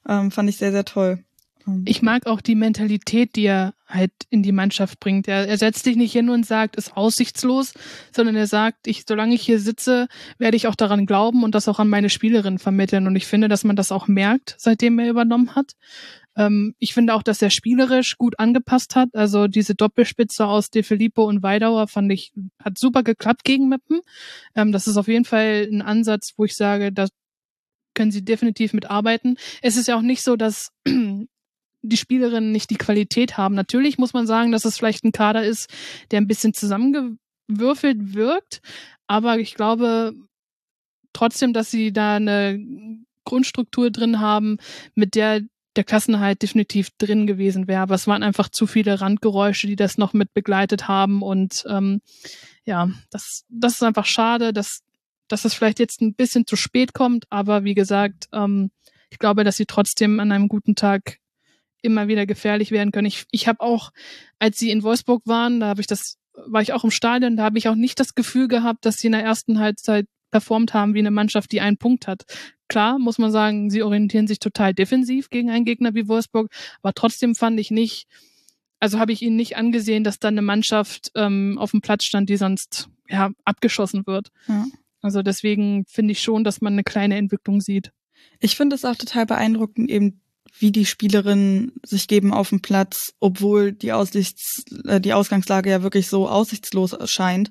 Ähm, fand ich sehr, sehr toll. Ähm, ich mag auch die Mentalität, die er halt in die Mannschaft bringt. Er, er setzt sich nicht hin und sagt, ist aussichtslos, sondern er sagt, ich, solange ich hier sitze, werde ich auch daran glauben und das auch an meine Spielerin vermitteln. Und ich finde, dass man das auch merkt, seitdem er übernommen hat. Ähm, ich finde auch, dass er spielerisch gut angepasst hat. Also diese Doppelspitze aus De Filippo und Weidauer fand ich, hat super geklappt gegen Meppen. Ähm, das ist auf jeden Fall ein Ansatz, wo ich sage, da können sie definitiv mitarbeiten. Es ist ja auch nicht so, dass die Spielerinnen nicht die Qualität haben. Natürlich muss man sagen, dass es vielleicht ein Kader ist, der ein bisschen zusammengewürfelt wirkt. Aber ich glaube trotzdem, dass sie da eine Grundstruktur drin haben, mit der der Klassenhalt definitiv drin gewesen wäre. Aber es waren einfach zu viele Randgeräusche, die das noch mit begleitet haben. Und ähm, ja, das, das ist einfach schade, dass, dass es vielleicht jetzt ein bisschen zu spät kommt. Aber wie gesagt, ähm, ich glaube, dass sie trotzdem an einem guten Tag immer wieder gefährlich werden können. Ich, ich habe auch, als sie in Wolfsburg waren, da habe ich das, war ich auch im Stadion, da habe ich auch nicht das Gefühl gehabt, dass sie in der ersten Halbzeit performt haben wie eine Mannschaft, die einen Punkt hat klar, muss man sagen, sie orientieren sich total defensiv gegen einen Gegner wie Wolfsburg, aber trotzdem fand ich nicht, also habe ich ihnen nicht angesehen, dass dann eine Mannschaft ähm, auf dem Platz stand, die sonst ja abgeschossen wird. Ja. Also deswegen finde ich schon, dass man eine kleine Entwicklung sieht. Ich finde es auch total beeindruckend, eben wie die Spielerinnen sich geben auf dem Platz, obwohl die, Aussichts, äh, die Ausgangslage ja wirklich so aussichtslos erscheint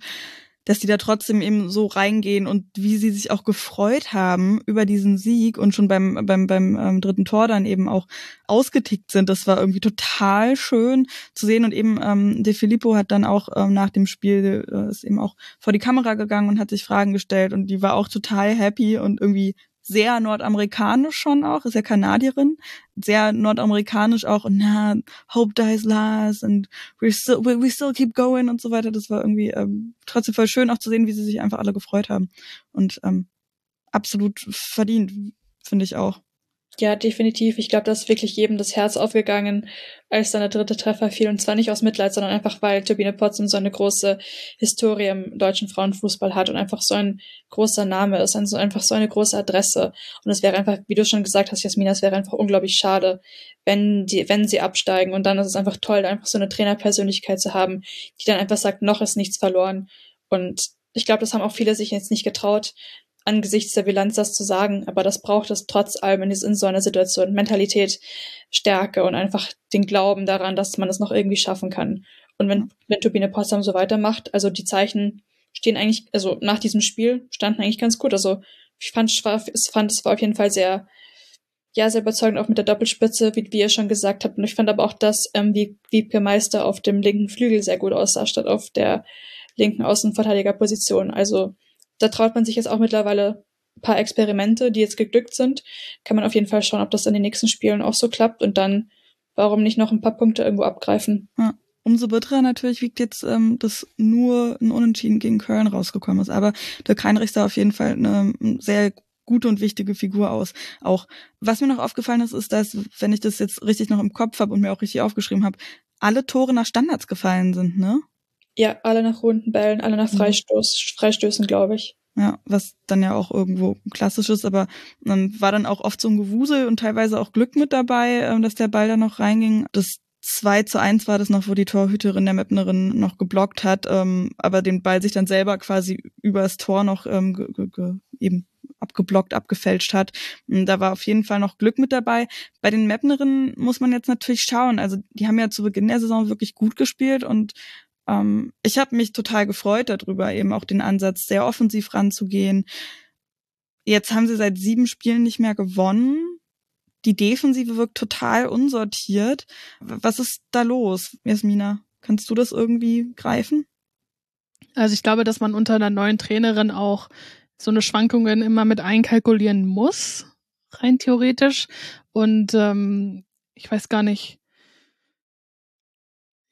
dass die da trotzdem eben so reingehen und wie sie sich auch gefreut haben über diesen Sieg und schon beim beim beim ähm, dritten Tor dann eben auch ausgetickt sind. Das war irgendwie total schön zu sehen und eben ähm, De Filippo hat dann auch ähm, nach dem Spiel äh, ist eben auch vor die Kamera gegangen und hat sich Fragen gestellt und die war auch total happy und irgendwie sehr nordamerikanisch schon auch, ist ja Kanadierin, sehr nordamerikanisch auch, und na, hope dies last and we still, we still keep going und so weiter. Das war irgendwie ähm, trotzdem voll schön auch zu sehen, wie sie sich einfach alle gefreut haben. Und ähm, absolut verdient, finde ich auch. Ja, definitiv. Ich glaube, da ist wirklich jedem das Herz aufgegangen, als dann der dritte Treffer fiel. Und zwar nicht aus Mitleid, sondern einfach, weil Turbine Potsdam so eine große Historie im deutschen Frauenfußball hat und einfach so ein großer Name ist, und so einfach so eine große Adresse. Und es wäre einfach, wie du schon gesagt hast, Jasmina, es wäre einfach unglaublich schade, wenn die, wenn sie absteigen. Und dann ist es einfach toll, einfach so eine Trainerpersönlichkeit zu haben, die dann einfach sagt, noch ist nichts verloren. Und ich glaube, das haben auch viele sich jetzt nicht getraut, angesichts der Bilanz das zu sagen, aber das braucht es trotz allem in, in so einer Situation. Mentalität, Stärke und einfach den Glauben daran, dass man es noch irgendwie schaffen kann. Und wenn, wenn Turbine Potsdam so weitermacht, also die Zeichen stehen eigentlich, also nach diesem Spiel standen eigentlich ganz gut. Also ich fand, ich fand es war auf jeden Fall sehr, ja, sehr überzeugend, auch mit der Doppelspitze, wie, wie ihr schon gesagt habt. Und ich fand aber auch, dass ähm, wie Wiebke Meister auf dem linken Flügel sehr gut aussah, statt auf der linken Außenverteidigerposition. Also da traut man sich jetzt auch mittlerweile ein paar Experimente, die jetzt geglückt sind. Kann man auf jeden Fall schauen, ob das in den nächsten Spielen auch so klappt und dann warum nicht noch ein paar Punkte irgendwo abgreifen. Ja. Umso bitterer natürlich wiegt jetzt, ähm, dass nur ein Unentschieden gegen Köln rausgekommen ist. Aber Dirk Heinrich sah auf jeden Fall eine sehr gute und wichtige Figur aus. Auch was mir noch aufgefallen ist, ist, dass, wenn ich das jetzt richtig noch im Kopf habe und mir auch richtig aufgeschrieben habe, alle Tore nach Standards gefallen sind, ne? Ja, alle nach runden Bällen, alle nach mhm. Freistoß, Freistößen, glaube ich. Ja, was dann ja auch irgendwo klassisch ist, aber ähm, war dann auch oft so ein Gewusel und teilweise auch Glück mit dabei, ähm, dass der Ball da noch reinging. Das 2 zu 1 war das noch, wo die Torhüterin der Mepnerin noch geblockt hat, ähm, aber den Ball sich dann selber quasi übers Tor noch ähm, eben abgeblockt, abgefälscht hat. Und da war auf jeden Fall noch Glück mit dabei. Bei den Mapnerinnen muss man jetzt natürlich schauen. Also die haben ja zu Beginn der Saison wirklich gut gespielt und ähm, ich habe mich total gefreut darüber, eben auch den Ansatz, sehr offensiv ranzugehen. Jetzt haben sie seit sieben Spielen nicht mehr gewonnen. Die Defensive wirkt total unsortiert. Was ist da los, Jasmina? Kannst du das irgendwie greifen? Also ich glaube, dass man unter einer neuen Trainerin auch so eine Schwankungen immer mit einkalkulieren muss, rein theoretisch. Und ähm, ich weiß gar nicht,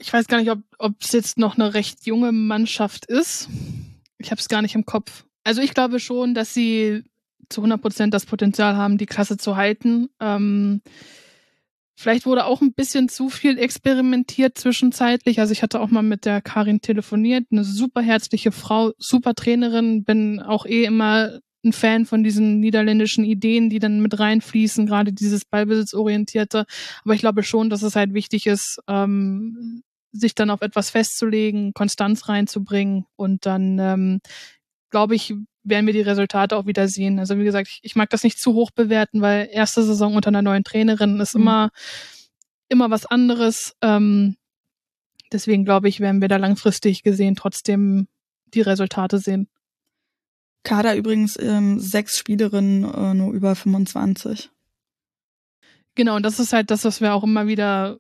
ich weiß gar nicht, ob es jetzt noch eine recht junge Mannschaft ist. Ich habe es gar nicht im Kopf. Also ich glaube schon, dass sie zu 100 Prozent das Potenzial haben, die Klasse zu halten. Ähm, Vielleicht wurde auch ein bisschen zu viel experimentiert zwischenzeitlich. Also ich hatte auch mal mit der Karin telefoniert, eine super herzliche Frau, super Trainerin, bin auch eh immer ein Fan von diesen niederländischen Ideen, die dann mit reinfließen, gerade dieses Ballbesitzorientierte. Aber ich glaube schon, dass es halt wichtig ist, ähm, sich dann auf etwas festzulegen, Konstanz reinzubringen und dann, ähm, glaube ich, werden wir die Resultate auch wieder sehen. Also wie gesagt, ich, ich mag das nicht zu hoch bewerten, weil erste Saison unter einer neuen Trainerin ist mhm. immer, immer was anderes. Ähm, deswegen glaube ich, werden wir da langfristig gesehen trotzdem die Resultate sehen. Kader übrigens ähm, sechs Spielerinnen, äh, nur über 25. Genau, und das ist halt das, was wir auch immer wieder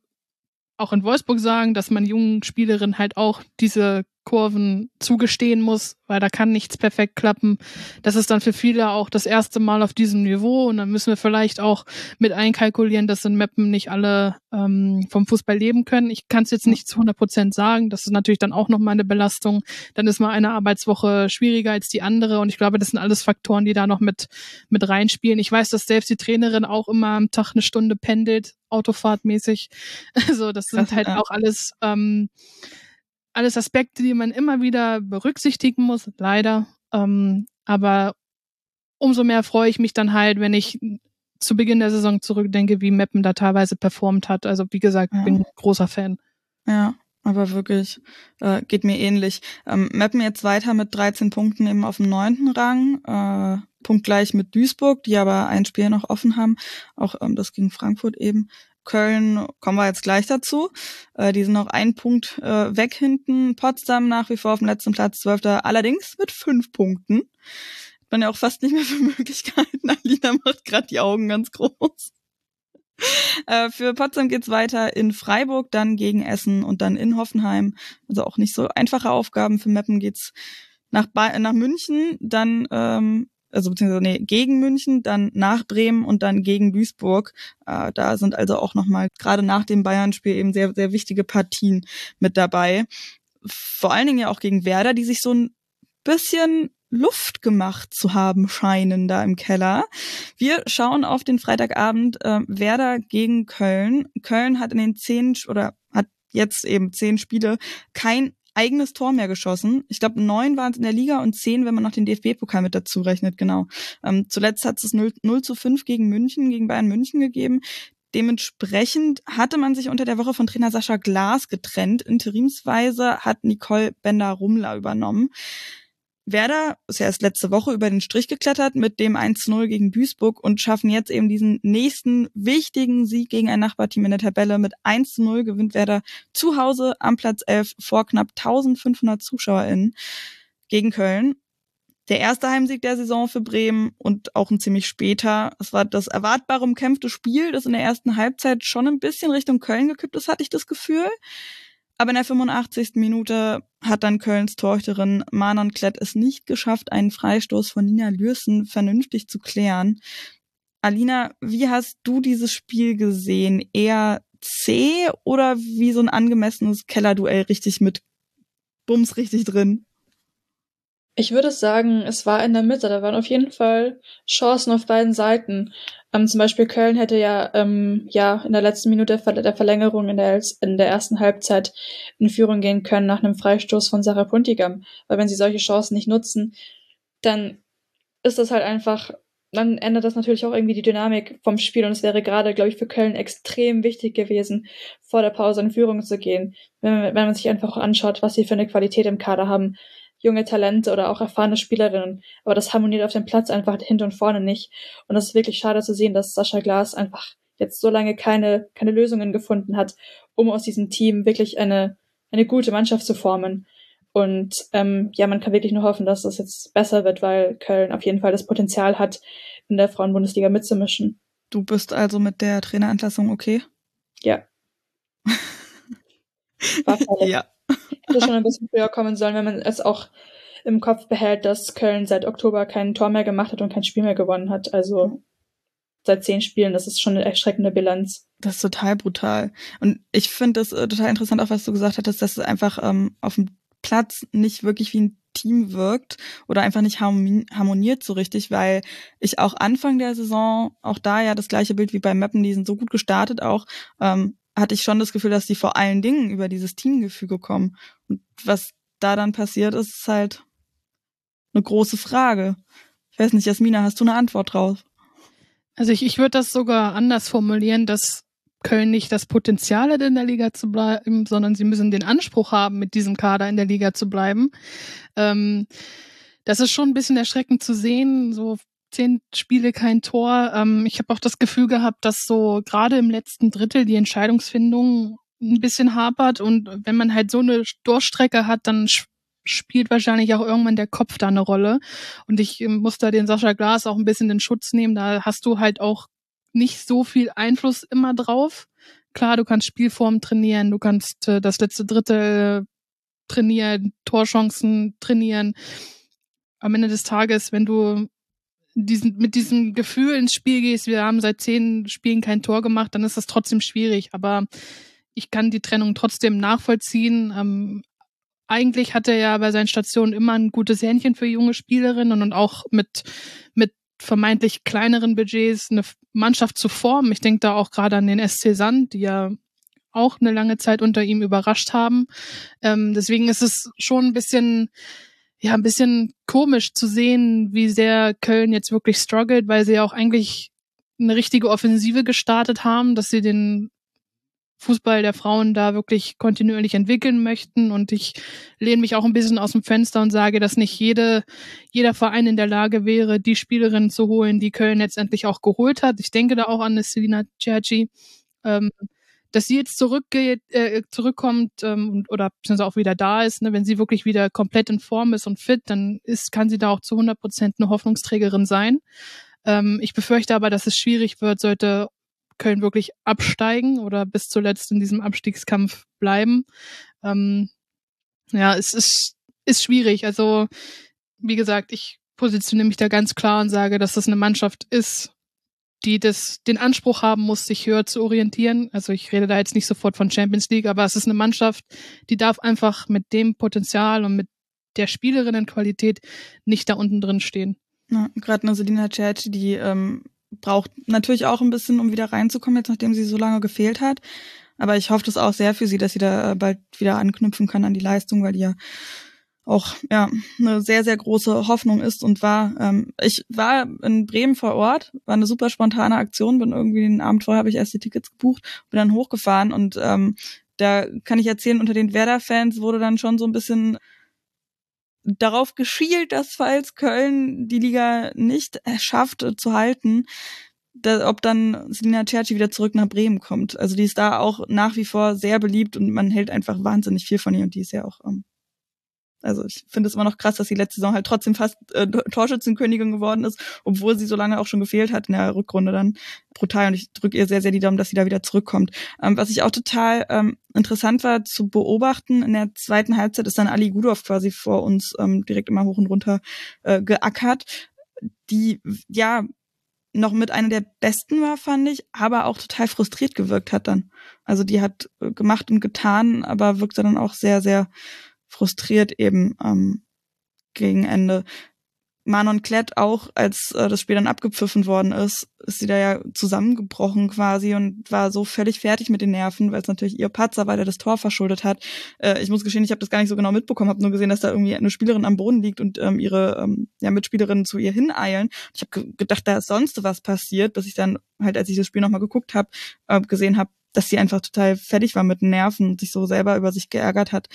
auch in Wolfsburg sagen, dass man jungen Spielerinnen halt auch diese Kurven zugestehen muss, weil da kann nichts perfekt klappen. Das ist dann für viele auch das erste Mal auf diesem Niveau und dann müssen wir vielleicht auch mit einkalkulieren, dass in Mappen nicht alle ähm, vom Fußball leben können. Ich kann es jetzt nicht zu 100 Prozent sagen. Das ist natürlich dann auch nochmal eine Belastung. Dann ist mal eine Arbeitswoche schwieriger als die andere und ich glaube, das sind alles Faktoren, die da noch mit, mit reinspielen. Ich weiß, dass selbst die Trainerin auch immer am Tag eine Stunde pendelt, autofahrtmäßig. Also das sind halt auch alles ähm, alles Aspekte, die man immer wieder berücksichtigen muss, leider. Ähm, aber umso mehr freue ich mich dann halt, wenn ich zu Beginn der Saison zurückdenke, wie Meppen da teilweise performt hat. Also wie gesagt, ja. bin ein großer Fan. Ja, aber wirklich, äh, geht mir ähnlich. Ähm, Meppen jetzt weiter mit 13 Punkten eben auf dem neunten Rang, äh, punktgleich mit Duisburg, die aber ein Spiel noch offen haben. Auch ähm, das gegen Frankfurt eben. Köln kommen wir jetzt gleich dazu. Äh, die sind noch einen Punkt äh, weg hinten. Potsdam nach wie vor auf dem letzten Platz, zwölfter, allerdings mit fünf Punkten. Hat man ja auch fast nicht mehr für Möglichkeiten. Alina macht gerade die Augen ganz groß. Äh, für Potsdam geht's weiter in Freiburg, dann gegen Essen und dann in Hoffenheim. Also auch nicht so einfache Aufgaben. Für Meppen geht's nach, nach München, dann ähm, also beziehungsweise nee, gegen München, dann nach Bremen und dann gegen Duisburg. Äh, da sind also auch nochmal gerade nach dem Bayern-Spiel eben sehr, sehr wichtige Partien mit dabei. Vor allen Dingen ja auch gegen Werder, die sich so ein bisschen Luft gemacht zu haben scheinen da im Keller. Wir schauen auf den Freitagabend äh, Werder gegen Köln. Köln hat in den zehn oder hat jetzt eben zehn Spiele kein eigenes Tor mehr geschossen. Ich glaube, neun waren es in der Liga und zehn, wenn man noch den DFB-Pokal mit dazu rechnet, genau. Ähm, zuletzt hat es 0, 0 zu 5 gegen München, gegen Bayern München gegeben. Dementsprechend hatte man sich unter der Woche von Trainer Sascha Glas getrennt. Interimsweise hat Nicole Bender-Rumler übernommen. Werder ist ja erst letzte Woche über den Strich geklettert mit dem 1-0 gegen Duisburg und schaffen jetzt eben diesen nächsten wichtigen Sieg gegen ein Nachbarteam in der Tabelle. Mit 1-0 gewinnt Werder zu Hause am Platz 11 vor knapp 1500 ZuschauerInnen gegen Köln. Der erste Heimsieg der Saison für Bremen und auch ein ziemlich später. Es war das erwartbare umkämpfte Spiel, das in der ersten Halbzeit schon ein bisschen Richtung Köln gekippt ist, hatte ich das Gefühl. Aber in der 85. Minute hat dann Kölns Torhüterin Manon Klett es nicht geschafft, einen Freistoß von Nina Lürsen vernünftig zu klären. Alina, wie hast du dieses Spiel gesehen? Eher zäh oder wie so ein angemessenes Kellerduell richtig mit Bums richtig drin? Ich würde sagen, es war in der Mitte. Da waren auf jeden Fall Chancen auf beiden Seiten. Ähm, zum Beispiel Köln hätte ja, ähm, ja in der letzten Minute der Verlängerung in der, in der ersten Halbzeit in Führung gehen können nach einem Freistoß von Sarah Puntigam. Weil wenn sie solche Chancen nicht nutzen, dann ist das halt einfach dann ändert das natürlich auch irgendwie die Dynamik vom Spiel und es wäre gerade, glaube ich, für Köln extrem wichtig gewesen, vor der Pause in Führung zu gehen, wenn, wenn man sich einfach anschaut, was sie für eine Qualität im Kader haben. Junge Talente oder auch erfahrene Spielerinnen. Aber das harmoniert auf dem Platz einfach hinten und vorne nicht. Und das ist wirklich schade zu sehen, dass Sascha Glas einfach jetzt so lange keine, keine Lösungen gefunden hat, um aus diesem Team wirklich eine, eine gute Mannschaft zu formen. Und ähm, ja, man kann wirklich nur hoffen, dass das jetzt besser wird, weil Köln auf jeden Fall das Potenzial hat, in der Frauenbundesliga mitzumischen. Du bist also mit der Trainerentlassung okay? Ja. War ja. Hätte schon ein bisschen früher kommen sollen, wenn man es auch im Kopf behält, dass Köln seit Oktober kein Tor mehr gemacht hat und kein Spiel mehr gewonnen hat. Also seit zehn Spielen, das ist schon eine erschreckende Bilanz. Das ist total brutal. Und ich finde das äh, total interessant, auch was du gesagt hattest, dass es einfach ähm, auf dem Platz nicht wirklich wie ein Team wirkt oder einfach nicht harmoniert so richtig, weil ich auch Anfang der Saison, auch da ja das gleiche Bild wie bei Mappen, die sind so gut gestartet auch, ähm, hatte ich schon das Gefühl, dass die vor allen Dingen über dieses Teamgefüge kommen. Und was da dann passiert, ist halt eine große Frage. Ich weiß nicht, Jasmina, hast du eine Antwort drauf? Also ich, ich würde das sogar anders formulieren, dass Köln nicht das Potenzial hat, in der Liga zu bleiben, sondern sie müssen den Anspruch haben, mit diesem Kader in der Liga zu bleiben. Ähm, das ist schon ein bisschen erschreckend zu sehen, so zehn Spiele kein Tor. Ähm, ich habe auch das Gefühl gehabt, dass so gerade im letzten Drittel die Entscheidungsfindung ein bisschen hapert und wenn man halt so eine Durchstrecke hat, dann spielt wahrscheinlich auch irgendwann der Kopf da eine Rolle. Und ich ähm, muss da den Sascha Glas auch ein bisschen in Schutz nehmen. Da hast du halt auch nicht so viel Einfluss immer drauf. Klar, du kannst Spielform trainieren, du kannst äh, das letzte Drittel trainieren, Torchancen trainieren. Am Ende des Tages, wenn du diesen, mit diesem Gefühl ins Spiel gehst, wir haben seit zehn Spielen kein Tor gemacht, dann ist das trotzdem schwierig. Aber ich kann die Trennung trotzdem nachvollziehen. Ähm, eigentlich hat er ja bei seinen Stationen immer ein gutes Händchen für junge Spielerinnen und auch mit, mit vermeintlich kleineren Budgets eine Mannschaft zu formen. Ich denke da auch gerade an den SC Sand, die ja auch eine lange Zeit unter ihm überrascht haben. Ähm, deswegen ist es schon ein bisschen, ja, ein bisschen komisch zu sehen, wie sehr Köln jetzt wirklich struggelt, weil sie ja auch eigentlich eine richtige Offensive gestartet haben, dass sie den Fußball der Frauen da wirklich kontinuierlich entwickeln möchten. Und ich lehne mich auch ein bisschen aus dem Fenster und sage, dass nicht jede, jeder Verein in der Lage wäre, die Spielerinnen zu holen, die Köln letztendlich auch geholt hat. Ich denke da auch an Selina Cerci. Ähm, dass sie jetzt zurückgeht, äh, zurückkommt ähm, oder beziehungsweise auch wieder da ist, ne, wenn sie wirklich wieder komplett in Form ist und fit, dann ist, kann sie da auch zu 100 Prozent eine Hoffnungsträgerin sein. Ähm, ich befürchte aber, dass es schwierig wird, sollte Köln wirklich absteigen oder bis zuletzt in diesem Abstiegskampf bleiben. Ähm, ja, es ist, ist schwierig. Also, wie gesagt, ich positioniere mich da ganz klar und sage, dass das eine Mannschaft ist, die das, den Anspruch haben muss, sich höher zu orientieren. Also ich rede da jetzt nicht sofort von Champions League, aber es ist eine Mannschaft, die darf einfach mit dem Potenzial und mit der Spielerinnenqualität nicht da unten drin stehen. Ja, Gerade eine Selina Cerci, die ähm, braucht natürlich auch ein bisschen, um wieder reinzukommen, jetzt nachdem sie so lange gefehlt hat. Aber ich hoffe das auch sehr für sie, dass sie da bald wieder anknüpfen kann an die Leistung, weil die ja auch ja eine sehr sehr große Hoffnung ist und war. Ähm, ich war in Bremen vor Ort, war eine super spontane Aktion, bin irgendwie den Abend vorher habe ich erst die Tickets gebucht, bin dann hochgefahren und ähm, da kann ich erzählen, unter den Werder-Fans wurde dann schon so ein bisschen darauf geschielt, dass falls Köln die Liga nicht schafft äh, zu halten, da, ob dann Selina Cerci wieder zurück nach Bremen kommt. Also die ist da auch nach wie vor sehr beliebt und man hält einfach wahnsinnig viel von ihr und die ist ja auch ähm, also ich finde es immer noch krass, dass sie letzte Saison halt trotzdem fast äh, Torschützenkönigin geworden ist, obwohl sie so lange auch schon gefehlt hat in der Rückrunde dann brutal. Und ich drücke ihr sehr, sehr die Daumen, dass sie da wieder zurückkommt. Ähm, was ich auch total ähm, interessant war zu beobachten, in der zweiten Halbzeit ist dann Ali Gudov quasi vor uns ähm, direkt immer hoch und runter äh, geackert, die ja noch mit einer der besten war, fand ich, aber auch total frustriert gewirkt hat dann. Also die hat äh, gemacht und getan, aber wirkte dann auch sehr, sehr frustriert eben ähm, gegen Ende. Manon Klett auch, als äh, das Spiel dann abgepfiffen worden ist, ist sie da ja zusammengebrochen quasi und war so völlig fertig mit den Nerven, weil es natürlich ihr Patzer war, der das Tor verschuldet hat. Äh, ich muss gestehen, ich habe das gar nicht so genau mitbekommen, habe nur gesehen, dass da irgendwie eine Spielerin am Boden liegt und ähm, ihre ähm, ja, Mitspielerinnen zu ihr hineilen. Ich habe gedacht, da ist sonst was passiert, bis ich dann halt, als ich das Spiel nochmal geguckt habe, äh, gesehen habe, dass sie einfach total fertig war mit den Nerven und sich so selber über sich geärgert hat.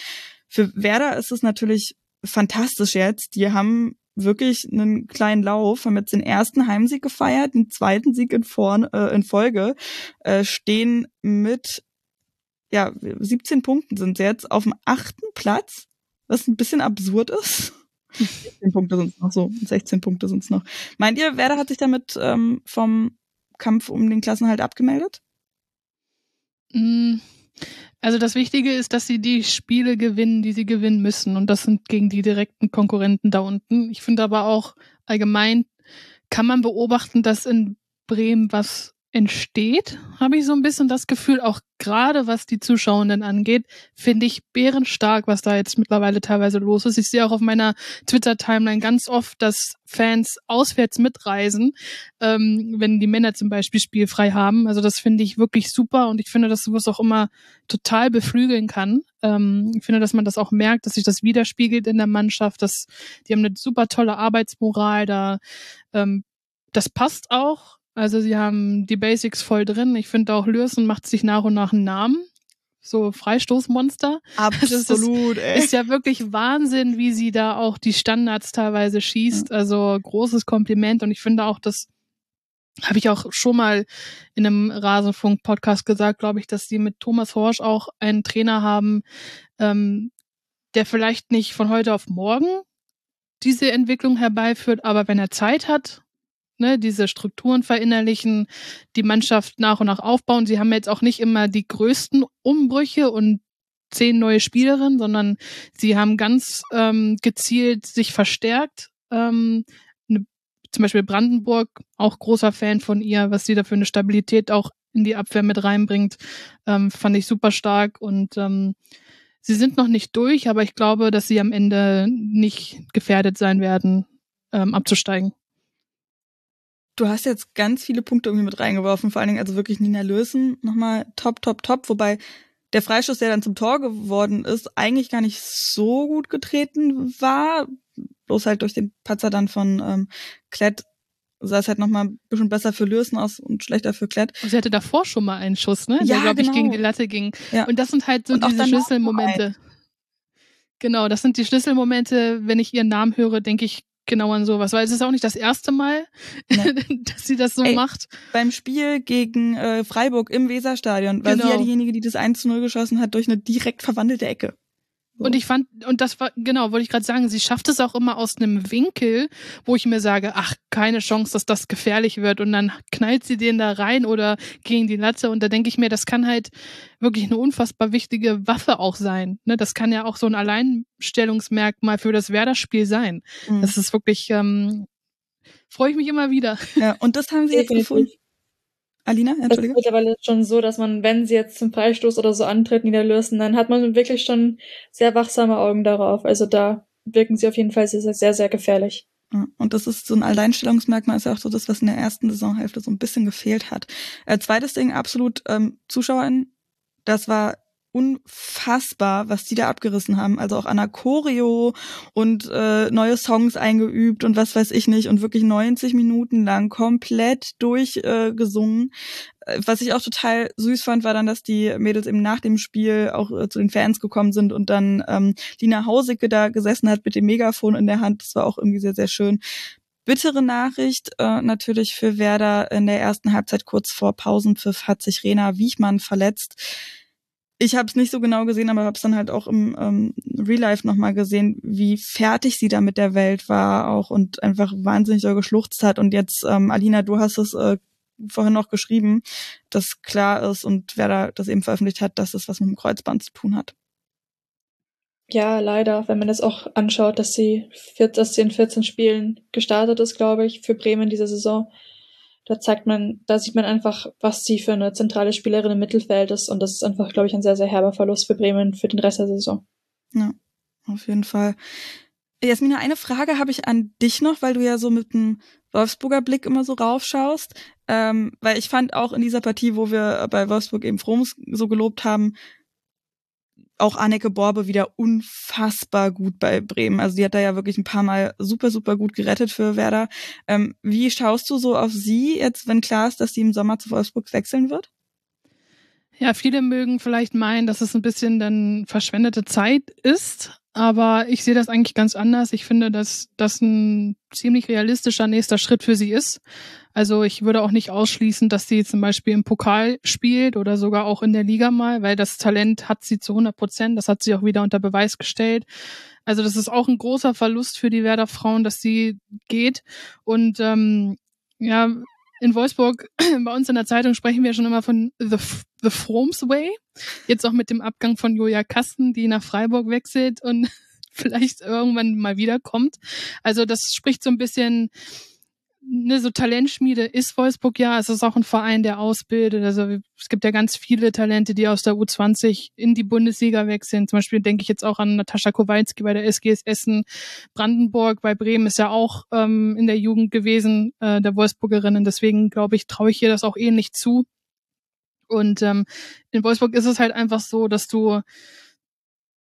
Für Werder ist es natürlich fantastisch jetzt. Die haben wirklich einen kleinen Lauf, haben jetzt den ersten Heimsieg gefeiert, den zweiten Sieg in, vorn, äh, in Folge, äh, stehen mit ja 17 Punkten sind sie jetzt auf dem achten Platz, was ein bisschen absurd ist. 16 Punkte sind es noch so, 16 Punkte sind es noch. Meint ihr, Werder hat sich damit ähm, vom Kampf um den Klassenhalt abgemeldet? Mm, also das Wichtige ist, dass sie die Spiele gewinnen, die sie gewinnen müssen. Und das sind gegen die direkten Konkurrenten da unten. Ich finde aber auch allgemein kann man beobachten, dass in Bremen was entsteht, habe ich so ein bisschen das Gefühl, auch gerade was die Zuschauenden angeht, finde ich bärenstark, was da jetzt mittlerweile teilweise los ist. Ich sehe auch auf meiner Twitter-Timeline ganz oft, dass Fans auswärts mitreisen, ähm, wenn die Männer zum Beispiel spielfrei haben. Also das finde ich wirklich super und ich finde, dass sowas auch immer total beflügeln kann. Ähm, ich finde, dass man das auch merkt, dass sich das widerspiegelt in der Mannschaft, dass die haben eine super tolle Arbeitsmoral da. Ähm, das passt auch also sie haben die Basics voll drin. Ich finde auch Lürsen macht sich nach und nach einen Namen. So Freistoßmonster. Absolut, also ey. Ist ja wirklich Wahnsinn, wie sie da auch die Standards teilweise schießt. Ja. Also großes Kompliment. Und ich finde auch, das habe ich auch schon mal in einem Rasenfunk-Podcast gesagt, glaube ich, dass sie mit Thomas Horsch auch einen Trainer haben, ähm, der vielleicht nicht von heute auf morgen diese Entwicklung herbeiführt, aber wenn er Zeit hat ne, diese Strukturen verinnerlichen, die Mannschaft nach und nach aufbauen. Sie haben jetzt auch nicht immer die größten Umbrüche und zehn neue Spielerinnen, sondern sie haben ganz ähm, gezielt sich verstärkt. Ähm, ne, zum Beispiel Brandenburg, auch großer Fan von ihr, was sie da für eine Stabilität auch in die Abwehr mit reinbringt, ähm, fand ich super stark und ähm, sie sind noch nicht durch, aber ich glaube, dass sie am Ende nicht gefährdet sein werden, ähm, abzusteigen. Du hast jetzt ganz viele Punkte irgendwie mit reingeworfen, vor allen Dingen also wirklich Nina Lösen nochmal top, top, top, wobei der Freischuss, der dann zum Tor geworden ist, eigentlich gar nicht so gut getreten war. Bloß halt durch den Patzer dann von ähm, Klett sah es halt nochmal ein bisschen besser für Lürsen aus und schlechter für Klett. Sie hatte davor schon mal einen Schuss, ne? Ja, der, glaube genau. ich, gegen die Latte ging. Ja. Und das sind halt so Und auch diese Schlüsselmomente. Genau, das sind die Schlüsselmomente. Wenn ich ihren Namen höre, denke ich genau an sowas. Weil es ist auch nicht das erste Mal, Nee. dass sie das so Ey, macht. Beim Spiel gegen äh, Freiburg im Weserstadion war sie Genau. ja diejenige, die das 1 zu 0 geschossen hat durch eine direkt verwandelte Ecke. Und ich fand, und das war, genau, wollte ich gerade sagen, sie schafft es auch immer aus einem Winkel, wo ich mir sage, ach, keine Chance, dass das gefährlich wird. Und dann knallt sie den da rein oder gegen die Latte. Und da denke ich mir, das kann halt wirklich eine unfassbar wichtige Waffe auch sein. Ne? Das kann ja auch so ein Alleinstellungsmerkmal für das Werder-Spiel sein. Mhm. Das ist wirklich, ähm, freue ich mich immer wieder. ja, und das haben sie jetzt gefunden. Alina, Das ist Entschuldige. mittlerweile schon so, dass man, wenn sie jetzt zum Freistoß oder so antritt, niederlösen, dann hat man wirklich schon sehr wachsame Augen darauf. Also da wirken sie auf jeden Fall sehr, sehr, sehr, gefährlich. Und das ist so ein Alleinstellungsmerkmal, ist ja auch so das, was in der ersten Saisonhälfte so ein bisschen gefehlt hat. Äh, zweites Ding, absolut ähm, ZuschauerInnen, das war unfassbar, was die da abgerissen haben. Also auch an Choreo und äh, neue Songs eingeübt und was weiß ich nicht und wirklich 90 Minuten lang komplett durchgesungen. Äh. Äh, was ich auch total süß fand, war dann, dass die Mädels eben nach dem Spiel auch äh, zu den Fans gekommen sind und dann ähm, Lina Hausicke da gesessen hat mit dem Megafon in der Hand. Das war auch irgendwie sehr, sehr schön. Bittere Nachricht äh, natürlich für Werder. In der ersten Halbzeit kurz vor Pausenpfiff hat sich Rena Wiechmann verletzt. Ich habe es nicht so genau gesehen, aber habe es dann halt auch im ähm, Real Life nochmal gesehen, wie fertig sie da mit der Welt war auch und einfach wahnsinnig doll geschluchzt hat. Und jetzt, ähm, Alina, du hast es äh, vorhin noch geschrieben, dass klar ist und wer da das eben veröffentlicht hat, dass es was mit dem Kreuzband zu tun hat. Ja, leider, wenn man das auch anschaut, dass sie, dass sie in 14 Spielen gestartet ist, glaube ich, für Bremen diese Saison. Da zeigt man, da sieht man einfach, was sie für eine zentrale Spielerin im Mittelfeld ist. Und das ist einfach, glaube ich, ein sehr, sehr herber Verlust für Bremen für den Rest der Saison. Ja, auf jeden Fall. Jasmina, eine Frage habe ich an dich noch, weil du ja so mit einem Wolfsburger Blick immer so raufschaust. Ähm, weil ich fand auch in dieser Partie, wo wir bei Wolfsburg eben Froms so gelobt haben, auch Anneke Borbe wieder unfassbar gut bei Bremen. Also die hat da ja wirklich ein paar Mal super, super gut gerettet für Werder. Ähm, wie schaust du so auf sie jetzt, wenn klar ist, dass sie im Sommer zu Wolfsburg wechseln wird? Ja, viele mögen vielleicht meinen, dass es ein bisschen dann verschwendete Zeit ist, aber ich sehe das eigentlich ganz anders. Ich finde, dass das ein ziemlich realistischer nächster Schritt für sie ist. Also ich würde auch nicht ausschließen, dass sie zum Beispiel im Pokal spielt oder sogar auch in der Liga mal, weil das Talent hat sie zu 100 Prozent. Das hat sie auch wieder unter Beweis gestellt. Also das ist auch ein großer Verlust für die Werder Frauen, dass sie geht. Und ähm, ja, in Wolfsburg, bei uns in der Zeitung sprechen wir schon immer von The, the Froms Way. Jetzt auch mit dem Abgang von Julia Kasten, die nach Freiburg wechselt und vielleicht irgendwann mal wiederkommt. Also das spricht so ein bisschen ne, so Talentschmiede ist Wolfsburg ja. Es ist auch ein Verein, der ausbildet. Also es gibt ja ganz viele Talente, die aus der U20 in die Bundesliga wechseln. Zum Beispiel denke ich jetzt auch an Natascha Kowalski bei der SGS Essen. Brandenburg bei Bremen ist ja auch ähm, in der Jugend gewesen, äh, der Wolfsburgerinnen. Deswegen glaube ich, traue ich ihr das auch ähnlich zu. Und ähm, in Wolfsburg ist es halt einfach so, dass du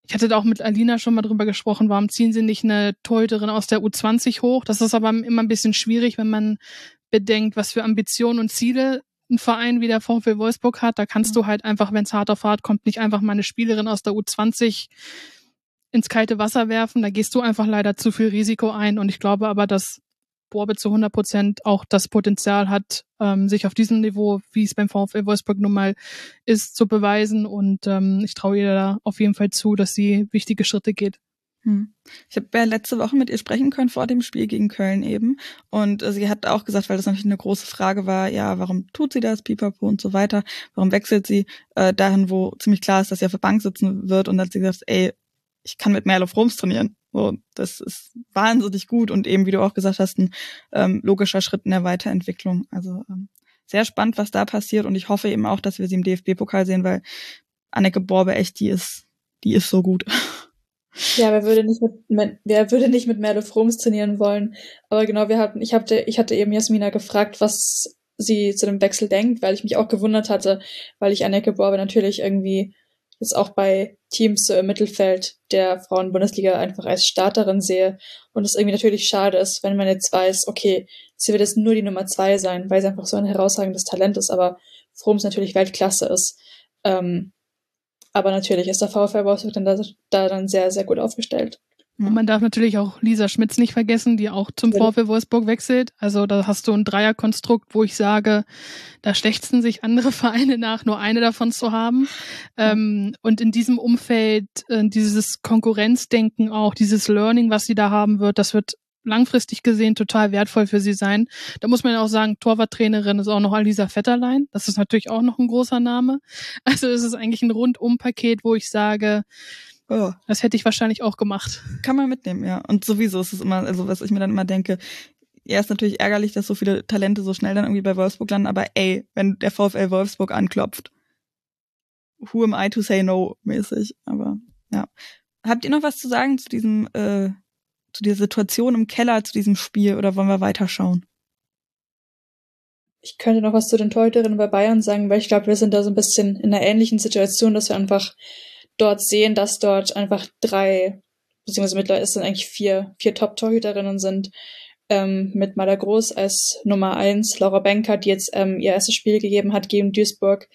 ich hatte da auch mit Alina schon mal drüber gesprochen, warum ziehen sie nicht eine Torhüterin aus der U20 hoch? Das ist aber immer ein bisschen schwierig, wenn man bedenkt, was für Ambitionen und Ziele ein Verein wie der VfL Wolfsburg hat. Da kannst du halt einfach, wenn es hart auf hart kommt, nicht einfach mal eine Spielerin aus der U20 ins kalte Wasser werfen. Da gehst du einfach leider zu viel Risiko ein. Und ich glaube aber, dass Borbe zu 100 Prozent auch das Potenzial hat, ähm, sich auf diesem Niveau, wie es beim VfL Wolfsburg nun mal ist, zu beweisen. Und ähm, ich traue ihr da auf jeden Fall zu, dass sie wichtige Schritte geht. Hm. Ich habe ja letzte Woche mit ihr sprechen können vor dem Spiel gegen Köln eben. Und äh, sie hat auch gesagt, weil das natürlich eine große Frage war, ja, warum tut sie das, Pipapo und so weiter? Warum wechselt sie äh, dahin, wo ziemlich klar ist, dass sie auf der Bank sitzen wird? Und dann hat sie gesagt, ey, ich kann mit Merlo Froms trainieren. So, das ist wahnsinnig gut und eben, wie du auch gesagt hast, ein ähm, logischer Schritt in der Weiterentwicklung. Also ähm, sehr spannend, was da passiert und ich hoffe eben auch, dass wir sie im DFB-Pokal sehen, weil Anneke Borbe echt, die ist, die ist so gut. Ja, wer würde nicht mit, wer würde nicht mit Merle Froms trainieren wollen? Aber genau, wir hatten, ich hatte, ich hatte eben Jasmina gefragt, was sie zu dem Wechsel denkt, weil ich mich auch gewundert hatte, weil ich Anneke Borbe natürlich irgendwie jetzt auch bei Teams so im Mittelfeld der Frauenbundesliga einfach als Starterin sehe und es irgendwie natürlich schade ist, wenn man jetzt weiß, okay, sie wird jetzt nur die Nummer zwei sein, weil sie einfach so ein herausragendes Talent ist, aber Froms natürlich Weltklasse ist. Ähm, aber natürlich ist der VfL Wolfsburg dann da, da dann sehr, sehr gut aufgestellt. Und man darf natürlich auch Lisa Schmitz nicht vergessen, die auch zum VfL Wolfsburg wechselt. Also da hast du ein Dreierkonstrukt, wo ich sage, da stechzen sich andere Vereine nach, nur eine davon zu haben. Ähm, und in diesem Umfeld äh, dieses Konkurrenzdenken auch, dieses Learning, was sie da haben wird, das wird langfristig gesehen total wertvoll für sie sein. Da muss man ja auch sagen, Torwarttrainerin ist auch noch Alisa Vetterlein. Das ist natürlich auch noch ein großer Name. Also es ist eigentlich ein Rundum-Paket, wo ich sage, Oh. Das hätte ich wahrscheinlich auch gemacht. Kann man mitnehmen, ja. Und sowieso ist es immer, also was ich mir dann immer denke, ja, ist natürlich ärgerlich, dass so viele Talente so schnell dann irgendwie bei Wolfsburg landen, aber ey, wenn der VfL Wolfsburg anklopft, who am I to say no mäßig, aber ja. Habt ihr noch was zu sagen zu diesem, äh, zu der Situation im Keller, zu diesem Spiel oder wollen wir weiterschauen? Ich könnte noch was zu den Torhüterinnen bei Bayern sagen, weil ich glaube, wir sind da so ein bisschen in einer ähnlichen Situation, dass wir einfach dort sehen, dass dort einfach drei, beziehungsweise mittlerweile ist dann eigentlich vier, vier Top-Torhüterinnen sind, ähm, mit Mala Groß als Nummer eins, Laura Benker, die jetzt ähm, ihr erstes Spiel gegeben hat gegen Duisburg,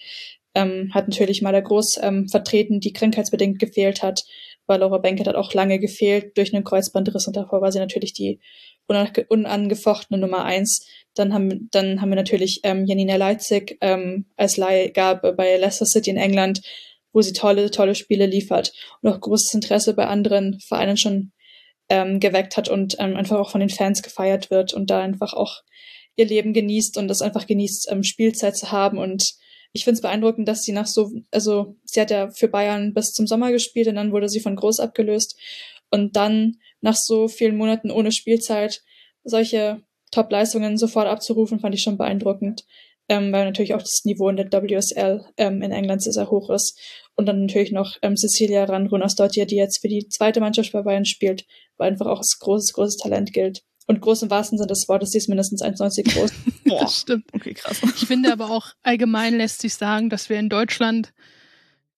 ähm, hat natürlich Mala Groß ähm, vertreten, die krankheitsbedingt gefehlt hat, weil Laura Benker hat auch lange gefehlt durch einen Kreuzbandriss und davor war sie natürlich die unangefochtene Nummer eins. Dann haben, dann haben wir natürlich ähm, Janina Leitzig ähm, als Leihgabe bei Leicester City in England, wo sie tolle, tolle Spiele liefert und auch großes Interesse bei anderen Vereinen schon ähm, geweckt hat und ähm, einfach auch von den Fans gefeiert wird und da einfach auch ihr Leben genießt und das einfach genießt, ähm, Spielzeit zu haben. Und ich finde es beeindruckend, dass sie nach so, also sie hat ja für Bayern bis zum Sommer gespielt und dann wurde sie von Groß abgelöst. Und dann nach so vielen Monaten ohne Spielzeit solche Top-Leistungen sofort abzurufen, fand ich schon beeindruckend. Ähm, weil natürlich auch das Niveau in der WSL ähm, in England sehr, sehr hoch ist. Und dann natürlich noch ähm, Cecilia Randrun aus Dottir, die jetzt für die zweite Mannschaft bei Bayern spielt, weil einfach auch als großes, großes Talent gilt. Und groß im wahrsten Sinne des Wortes, sie ist mindestens 1,90 groß. Boah. das stimmt. Okay, krass. Ich finde aber auch allgemein lässt sich sagen, dass wir in Deutschland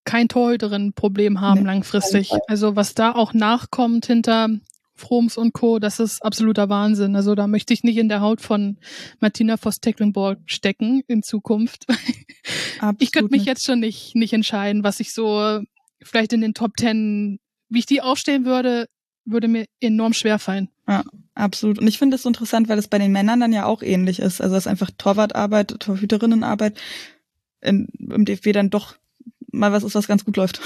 kein Torhüterin-Problem haben nee, langfristig. Also was da auch nachkommt hinter Froms und Co., das ist absoluter Wahnsinn. Also da möchte ich nicht in der Haut von Martina Voss-Tecklenburg stecken in Zukunft. Absolut ich könnte mich jetzt schon nicht, nicht entscheiden, was ich so vielleicht in den Top Ten, wie ich die aufstellen würde, würde mir enorm schwer fallen. Ja, absolut. Und ich finde es interessant, weil es bei den Männern dann ja auch ähnlich ist. Also es ist einfach Torwartarbeit, Torhüterinnenarbeit in, im DFB dann doch mal was ist, was ganz gut läuft.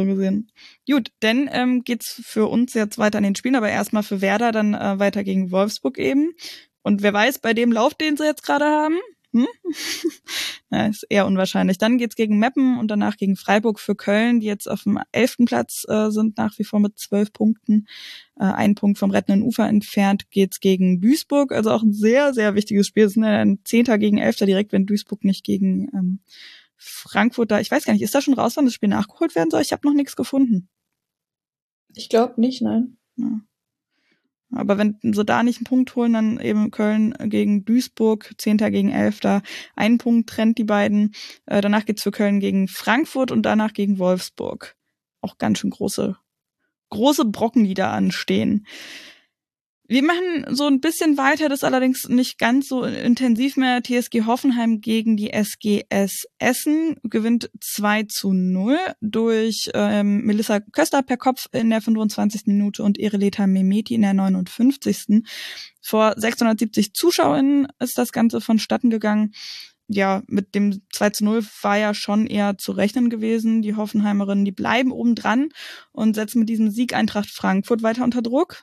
So gesehen. Gut, dann ähm, geht's für uns jetzt weiter an den Spielen, aber erstmal für Werder dann äh, weiter gegen Wolfsburg eben. Und wer weiß, bei dem Lauf, den sie jetzt gerade haben, hm? ja, ist eher unwahrscheinlich. Dann geht's gegen Meppen und danach gegen Freiburg für Köln, die jetzt auf dem elften Platz äh, sind, nach wie vor mit zwölf Punkten. Äh, ein Punkt vom rettenden Ufer entfernt geht's gegen Duisburg. Also auch ein sehr, sehr wichtiges Spiel. Es ist ein Zehnter gegen Elfter direkt, wenn Duisburg nicht gegen ähm, Frankfurt da, ich weiß gar nicht, ist da schon raus, wann das Spiel nachgeholt werden soll? Ich habe noch nichts gefunden. Ich glaube nicht, nein. Ja. Aber wenn sie da nicht einen Punkt holen, dann eben Köln gegen Duisburg, Zehnter gegen Elfter. Ein Punkt trennt die beiden. Äh, danach geht's für Köln gegen Frankfurt und danach gegen Wolfsburg. Auch ganz schön große, große Brocken, die da anstehen. Wir machen so ein bisschen weiter, das allerdings nicht ganz so intensiv mehr. TSG Hoffenheim gegen die SGS Essen gewinnt 2 zu 0 durch ähm, Melissa Köster per Kopf in der 25. Minute und Ireleta Memeti in der 59. Vor 670 ZuschauerInnen ist das Ganze vonstatten gegangen. Ja, mit dem 2 zu 0 war ja schon eher zu rechnen gewesen. Die Hoffenheimerinnen, die bleiben oben dran und setzen mit diesem Sieg Eintracht Frankfurt weiter unter Druck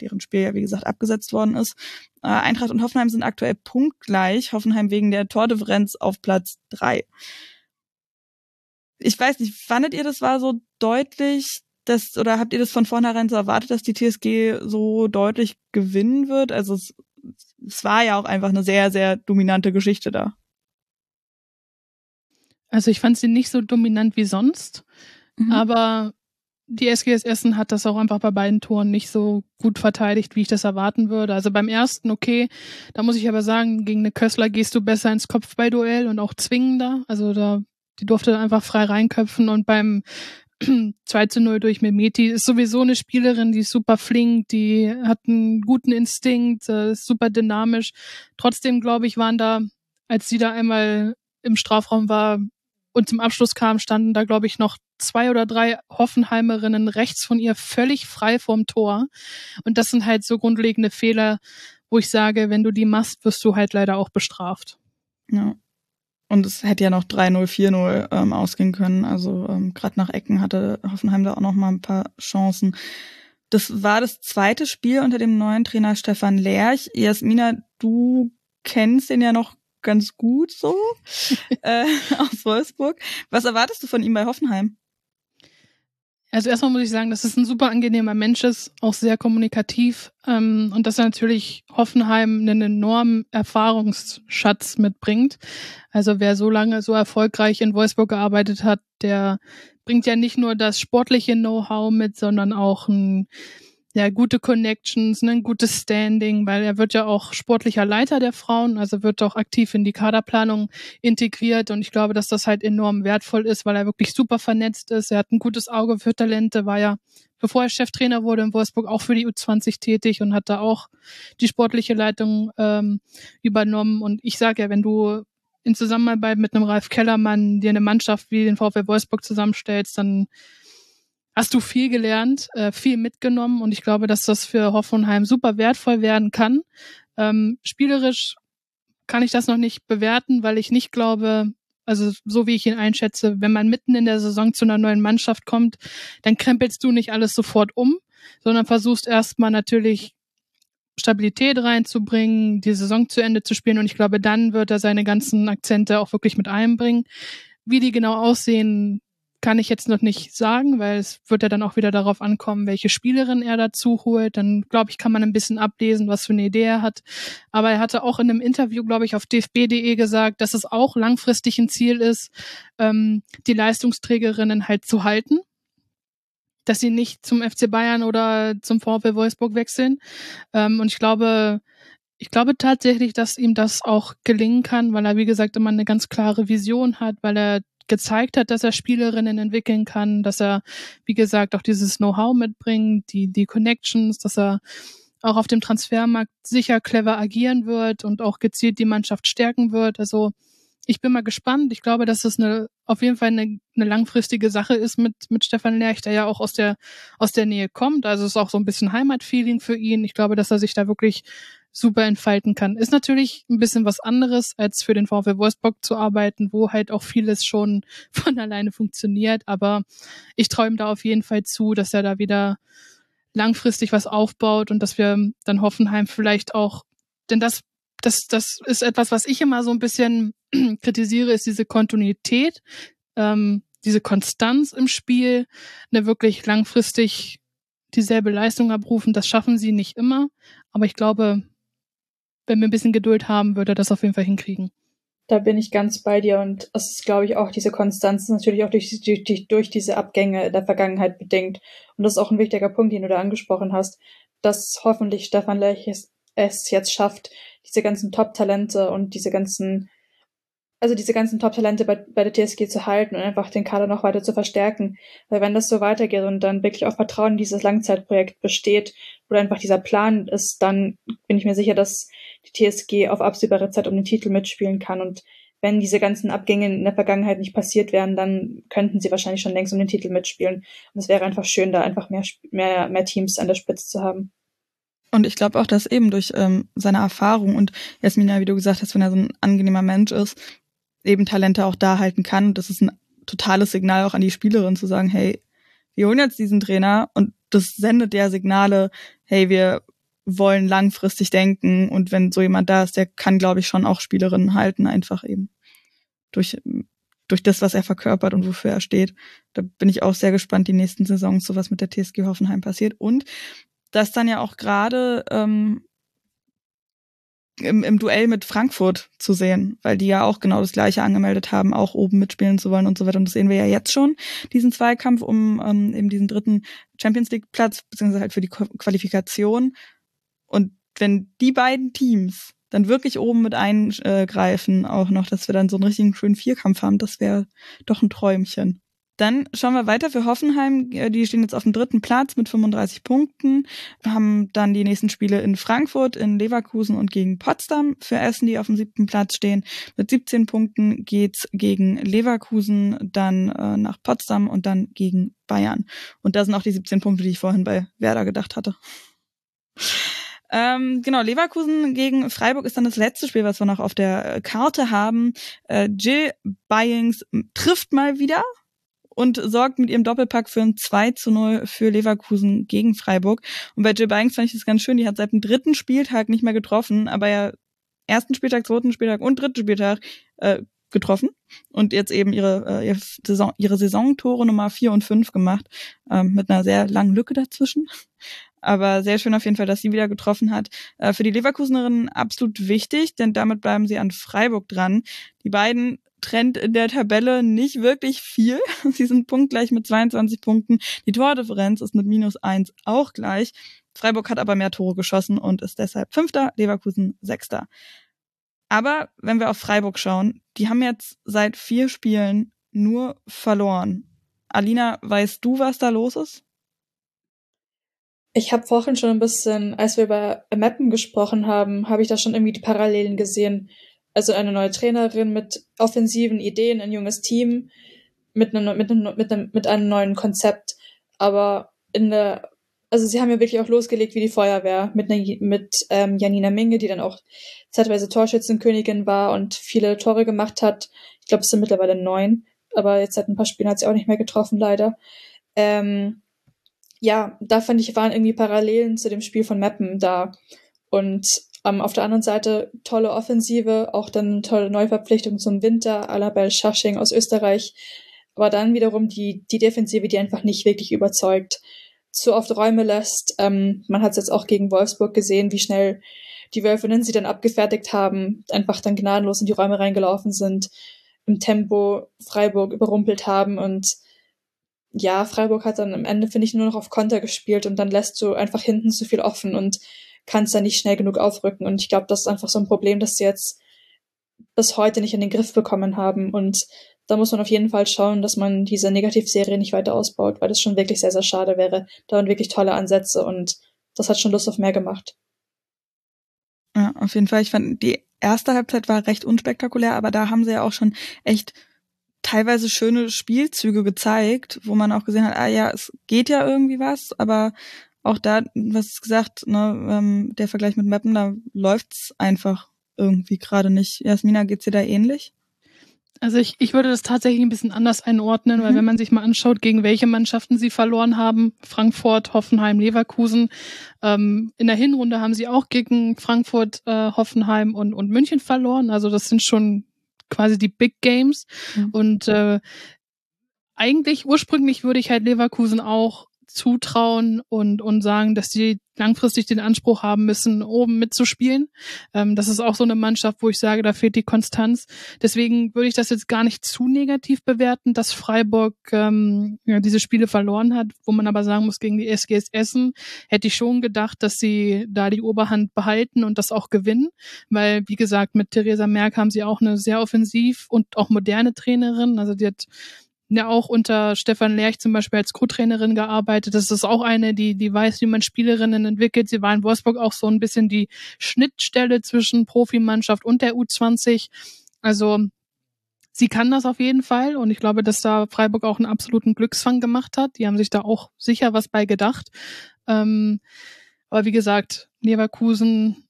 deren Spiel ja wie gesagt abgesetzt worden ist. Äh, Eintracht und Hoffenheim sind aktuell punktgleich. Hoffenheim wegen der Tordifferenz auf Platz drei. Ich weiß nicht, fandet ihr das war so deutlich, dass, oder habt ihr das von vornherein so erwartet, dass die TSG so deutlich gewinnen wird? Also es, es war ja auch einfach eine sehr, sehr dominante Geschichte da. Also ich fand sie nicht so dominant wie sonst, mhm. aber die SGS Essen hat das auch einfach bei beiden Toren nicht so gut verteidigt, wie ich das erwarten würde. Also beim ersten, okay, da muss ich aber sagen, gegen eine Kössler gehst du besser ins Kopfballduell und auch zwingender. Also da, die durfte einfach frei reinköpfen und beim 2 zu 0 durch Memeti ist sowieso eine Spielerin, die ist super flink, die hat einen guten Instinkt, äh, ist super dynamisch. Trotzdem, glaube ich, waren da, als sie da einmal im Strafraum war, und zum Abschluss kam, standen da, glaube ich, noch zwei oder drei Hoffenheimerinnen rechts von ihr völlig frei vorm Tor. Und das sind halt so grundlegende Fehler, wo ich sage, wenn du die machst, wirst du halt leider auch bestraft. Ja. Und es hätte ja noch 3-0, 4-0 ähm, ausgehen können. Also ähm, gerade nach Ecken hatte Hoffenheim da auch noch mal ein paar Chancen. Das war das zweite Spiel unter dem neuen Trainer Stefan Lerch. Jasmina, du kennst den ja noch ganz gut so äh, aus Wolfsburg. Was erwartest du von ihm bei Hoffenheim? Also erstmal muss ich sagen, dass es ein super angenehmer Mensch ist, auch sehr kommunikativ ähm, und dass er natürlich Hoffenheim einen enormen Erfahrungsschatz mitbringt. Also wer so lange so erfolgreich in Wolfsburg gearbeitet hat, der bringt ja nicht nur das sportliche Know-how mit, sondern auch ein ja, gute Connections, ne, ein gutes Standing, weil er wird ja auch sportlicher Leiter der Frauen, also wird auch aktiv in die Kaderplanung integriert und ich glaube, dass das halt enorm wertvoll ist, weil er wirklich super vernetzt ist. Er hat ein gutes Auge für Talente, war ja, bevor er Cheftrainer wurde in Wolfsburg, auch für die U20 tätig und hat da auch die sportliche Leitung ähm, übernommen. Und ich sage ja, wenn du in Zusammenarbeit mit einem Ralf Kellermann dir eine Mannschaft wie den VfL Wolfsburg zusammenstellst, dann hast du viel gelernt, äh, viel mitgenommen und ich glaube, dass das für Hoffenheim super wertvoll werden kann. Ähm, spielerisch kann ich das noch nicht bewerten, weil ich nicht glaube, also so wie ich ihn einschätze, wenn man mitten in der Saison zu einer neuen Mannschaft kommt, dann krempelst du nicht alles sofort um, sondern versuchst erstmal natürlich Stabilität reinzubringen, die Saison zu Ende zu spielen und ich glaube, dann wird er seine ganzen Akzente auch wirklich mit einbringen. Wie die genau aussehen, kann ich jetzt noch nicht sagen, weil es wird ja dann auch wieder darauf ankommen, welche Spielerin er dazu holt. Dann, glaube ich, kann man ein bisschen ablesen, was für eine Idee er hat. Aber er hatte auch in einem Interview, glaube ich, auf dfb.de gesagt, dass es auch langfristig ein Ziel ist, ähm, die Leistungsträgerinnen halt zu halten dass sie nicht zum FC Bayern oder zum VfL Wolfsburg wechseln. Ähm, und ich glaube, ich glaube tatsächlich, dass ihm das auch gelingen kann, weil er, wie gesagt, immer eine ganz klare Vision hat, weil er gezeigt hat, dass er Spielerinnen entwickeln kann, dass er, wie gesagt, auch dieses Know-how mitbringt, die, die Connections, dass er auch auf dem Transfermarkt sicher clever agieren wird und auch gezielt die Mannschaft stärken wird. Also ich bin mal gespannt. Ich glaube, dass es eine, auf jeden Fall eine, eine langfristige Sache ist mit, mit Stefan Lerch, der ja auch aus der, aus der Nähe kommt. Also es ist auch so ein bisschen Heimatfeeling für ihn. Ich glaube, dass er sich da wirklich super entfalten kann. Ist natürlich ein bisschen was anderes, als für den VfL Wolfsburg zu arbeiten, wo halt auch vieles schon von alleine funktioniert. Aber ich träume da auf jeden Fall zu, dass er da wieder langfristig was aufbaut und dass wir dann Hoffenheim vielleicht auch, denn das, das, das ist etwas, was ich immer so ein bisschen kritisiere, ist diese Kontinuität, ähm, diese Konstanz im Spiel, eine wirklich langfristig dieselbe Leistung abrufen. Das schaffen sie nicht immer. Aber ich glaube, wenn wir ein bisschen Geduld haben, würde er das auf jeden Fall hinkriegen. Da bin ich ganz bei dir und es ist, glaube ich, auch diese Konstanz natürlich auch durch, durch, durch diese Abgänge der Vergangenheit bedingt. Und das ist auch ein wichtiger Punkt, den du da angesprochen hast, dass hoffentlich Stefan Lech es, es jetzt schafft, diese ganzen Top-Talente und diese ganzen also diese ganzen Top-Talente bei, bei der TSG zu halten und einfach den Kader noch weiter zu verstärken. Weil wenn das so weitergeht und dann wirklich auch Vertrauen in dieses Langzeitprojekt besteht oder einfach dieser Plan ist, dann bin ich mir sicher, dass die TSG auf absehbare Zeit um den Titel mitspielen kann. Und wenn diese ganzen Abgänge in der Vergangenheit nicht passiert wären, dann könnten sie wahrscheinlich schon längst um den Titel mitspielen. Und es wäre einfach schön, da einfach mehr, mehr, mehr Teams an der Spitze zu haben. Und ich glaube auch, dass eben durch ähm, seine Erfahrung und Jasmina, wie du gesagt hast, wenn er so ein angenehmer Mensch ist, eben Talente auch da halten kann. Das ist ein totales Signal auch an die Spielerin zu sagen, hey, wir holen jetzt diesen Trainer und das sendet ja Signale, hey, wir wollen langfristig denken und wenn so jemand da ist, der kann, glaube ich, schon auch Spielerinnen halten, einfach eben durch, durch das, was er verkörpert und wofür er steht. Da bin ich auch sehr gespannt, die nächsten Saisons, so was mit der TSG Hoffenheim passiert. Und dass dann ja auch gerade ähm, im, im Duell mit Frankfurt zu sehen, weil die ja auch genau das gleiche angemeldet haben, auch oben mitspielen zu wollen und so weiter. Und das sehen wir ja jetzt schon, diesen Zweikampf um ähm, eben diesen dritten Champions League Platz, beziehungsweise halt für die Qualifikation. Und wenn die beiden Teams dann wirklich oben mit eingreifen, auch noch, dass wir dann so einen richtigen schönen Vierkampf haben, das wäre doch ein Träumchen. Dann schauen wir weiter für Hoffenheim. Äh, die stehen jetzt auf dem dritten Platz mit 35 Punkten. Haben dann die nächsten Spiele in Frankfurt, in Leverkusen und gegen Potsdam. Für Essen, die auf dem siebten Platz stehen. Mit 17 Punkten geht's gegen Leverkusen, dann äh, nach Potsdam und dann gegen Bayern. Und da sind auch die 17 Punkte, die ich vorhin bei Werder gedacht hatte. Ähm, genau, Leverkusen gegen Freiburg ist dann das letzte Spiel, was wir noch auf der Karte haben. Äh, Jill Byings trifft mal wieder und sorgt mit ihrem Doppelpack für ein 2 zu 0 für Leverkusen gegen Freiburg. Und bei Jill Banks fand ich das ganz schön, die hat seit dem dritten Spieltag nicht mehr getroffen, aber ja ersten Spieltag, zweiten Spieltag und dritten Spieltag äh, getroffen und jetzt eben ihre, äh, ihre, Saison, ihre Saisontore Nummer 4 und 5 gemacht, ähm, mit einer sehr langen Lücke dazwischen. Aber sehr schön auf jeden Fall, dass sie wieder getroffen hat. Äh, für die Leverkusenerinnen absolut wichtig, denn damit bleiben sie an Freiburg dran. Die beiden trennt in der Tabelle nicht wirklich viel. Sie sind punktgleich mit 22 Punkten. Die Tordifferenz ist mit minus eins auch gleich. Freiburg hat aber mehr Tore geschossen und ist deshalb Fünfter, Leverkusen Sechster. Aber wenn wir auf Freiburg schauen, die haben jetzt seit vier Spielen nur verloren. Alina, weißt du, was da los ist? Ich habe vorhin schon ein bisschen, als wir über Mappen gesprochen haben, habe ich da schon irgendwie die Parallelen gesehen also eine neue Trainerin mit offensiven Ideen, ein junges Team mit einem, mit einem, mit einem, mit einem neuen Konzept. Aber in der, also sie haben ja wirklich auch losgelegt wie die Feuerwehr mit, einer, mit ähm, Janina Minge, die dann auch zeitweise Torschützenkönigin war und viele Tore gemacht hat. Ich glaube, es sind mittlerweile neun, aber jetzt seit ein paar Spielen hat sie auch nicht mehr getroffen, leider. Ähm, ja, da fand ich, waren irgendwie Parallelen zu dem Spiel von Meppen da. Und ähm, auf der anderen Seite tolle Offensive, auch dann tolle Neuverpflichtung zum Winter, Alabel Schasching aus Österreich. aber dann wiederum die, die Defensive, die einfach nicht wirklich überzeugt, zu oft Räume lässt. Ähm, man hat es jetzt auch gegen Wolfsburg gesehen, wie schnell die Wölfinnen sie dann abgefertigt haben, einfach dann gnadenlos in die Räume reingelaufen sind, im Tempo Freiburg überrumpelt haben und ja, Freiburg hat dann am Ende, finde ich, nur noch auf Konter gespielt und dann lässt du einfach hinten zu viel offen und kannst da nicht schnell genug aufrücken. Und ich glaube, das ist einfach so ein Problem, dass sie jetzt bis heute nicht in den Griff bekommen haben. Und da muss man auf jeden Fall schauen, dass man diese Negativserie nicht weiter ausbaut, weil das schon wirklich sehr, sehr schade wäre. Da waren wirklich tolle Ansätze und das hat schon Lust auf mehr gemacht. Ja, auf jeden Fall. Ich fand, die erste Halbzeit war recht unspektakulär, aber da haben sie ja auch schon echt teilweise schöne Spielzüge gezeigt, wo man auch gesehen hat, ah ja, es geht ja irgendwie was, aber auch da, was gesagt, ne, ähm, der Vergleich mit Mappen, da läuft's einfach irgendwie gerade nicht. Jasmina, geht's dir da ähnlich? Also ich, ich würde das tatsächlich ein bisschen anders einordnen, mhm. weil wenn man sich mal anschaut, gegen welche Mannschaften sie verloren haben, Frankfurt, Hoffenheim, Leverkusen, ähm, in der Hinrunde haben sie auch gegen Frankfurt, äh, Hoffenheim und, und München verloren. Also das sind schon quasi die Big Games. Mhm. Und äh, eigentlich ursprünglich würde ich halt Leverkusen auch zutrauen und, und sagen, dass sie langfristig den Anspruch haben müssen, oben mitzuspielen. Ähm, das ist auch so eine Mannschaft, wo ich sage, da fehlt die Konstanz. Deswegen würde ich das jetzt gar nicht zu negativ bewerten, dass Freiburg ähm, ja, diese Spiele verloren hat, wo man aber sagen muss, gegen die SGS Essen hätte ich schon gedacht, dass sie da die Oberhand behalten und das auch gewinnen, weil, wie gesagt, mit Theresa Merck haben sie auch eine sehr offensiv und auch moderne Trainerin. Also die hat ja auch unter Stefan Lerch zum Beispiel als Co-Trainerin gearbeitet. Das ist auch eine, die, die weiß, wie man Spielerinnen entwickelt. Sie war in Wolfsburg auch so ein bisschen die Schnittstelle zwischen Profimannschaft und der U20. Also sie kann das auf jeden Fall und ich glaube, dass da Freiburg auch einen absoluten Glücksfang gemacht hat. Die haben sich da auch sicher was bei gedacht. Ähm, aber wie gesagt, Leverkusen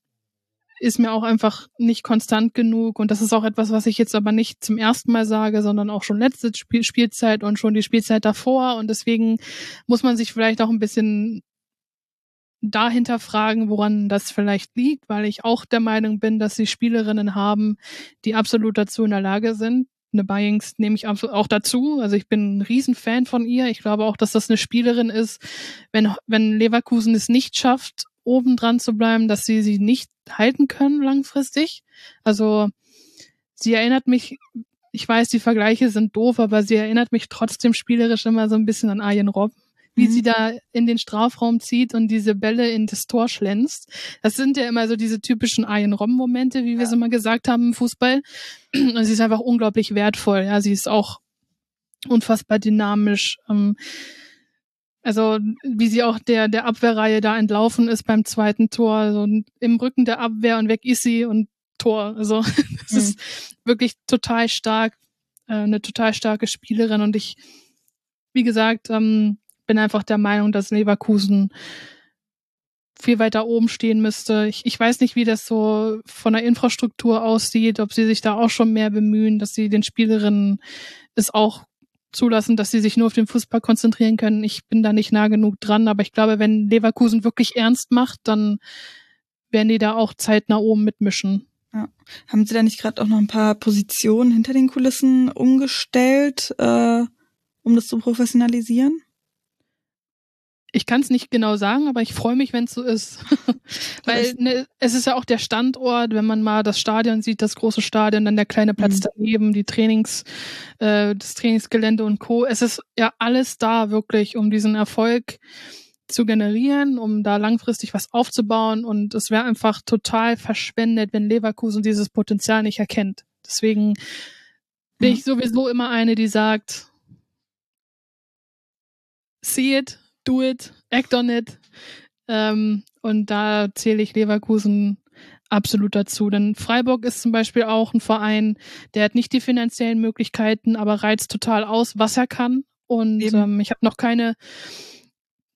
ist mir auch einfach nicht konstant genug. Und das ist auch etwas, was ich jetzt aber nicht zum ersten Mal sage, sondern auch schon letzte Spiel Spielzeit und schon die Spielzeit davor. Und deswegen muss man sich vielleicht auch ein bisschen dahinter fragen, woran das vielleicht liegt, weil ich auch der Meinung bin, dass sie Spielerinnen haben, die absolut dazu in der Lage sind. Eine Bayings nehme ich auch dazu. Also ich bin ein Riesenfan von ihr. Ich glaube auch, dass das eine Spielerin ist, wenn, wenn Leverkusen es nicht schafft, oben dran zu bleiben, dass sie sie nicht halten können langfristig. Also sie erinnert mich, ich weiß, die Vergleiche sind doof, aber sie erinnert mich trotzdem spielerisch immer so ein bisschen an Arjen Robb wie mhm. sie da in den Strafraum zieht und diese Bälle in das Tor schlänzt. Das sind ja immer so diese typischen Arjen Robben-Momente, wie wir es immer gesagt haben im Fußball. Und sie ist einfach unglaublich wertvoll. Ja, sie ist auch unfassbar dynamisch. Ähm, also wie sie auch der, der Abwehrreihe da entlaufen ist beim zweiten Tor, also im Rücken der Abwehr und weg ist sie und Tor. Also das mhm. ist wirklich total stark, äh, eine total starke Spielerin und ich, wie gesagt, ähm, bin einfach der Meinung, dass Leverkusen viel weiter oben stehen müsste. Ich, ich weiß nicht, wie das so von der Infrastruktur aussieht, ob sie sich da auch schon mehr bemühen, dass sie den Spielerinnen es auch zulassen, dass sie sich nur auf den Fußball konzentrieren können. Ich bin da nicht nah genug dran, aber ich glaube, wenn Leverkusen wirklich ernst macht, dann werden die da auch zeitnah oben mitmischen. Ja. Haben Sie da nicht gerade auch noch ein paar Positionen hinter den Kulissen umgestellt, äh, um das zu professionalisieren? Ich kann es nicht genau sagen, aber ich freue mich, wenn es so ist. Weil ne, es ist ja auch der Standort, wenn man mal das Stadion sieht, das große Stadion, dann der kleine Platz mhm. daneben, die Trainings, äh, das Trainingsgelände und Co. Es ist ja alles da wirklich, um diesen Erfolg zu generieren, um da langfristig was aufzubauen. Und es wäre einfach total verschwendet, wenn Leverkusen dieses Potenzial nicht erkennt. Deswegen bin ich sowieso immer eine, die sagt, see it, do it, act on it. Ähm, und da zähle ich Leverkusen absolut dazu. Denn Freiburg ist zum Beispiel auch ein Verein, der hat nicht die finanziellen Möglichkeiten, aber reizt total aus, was er kann. Und ähm, ich habe noch keine,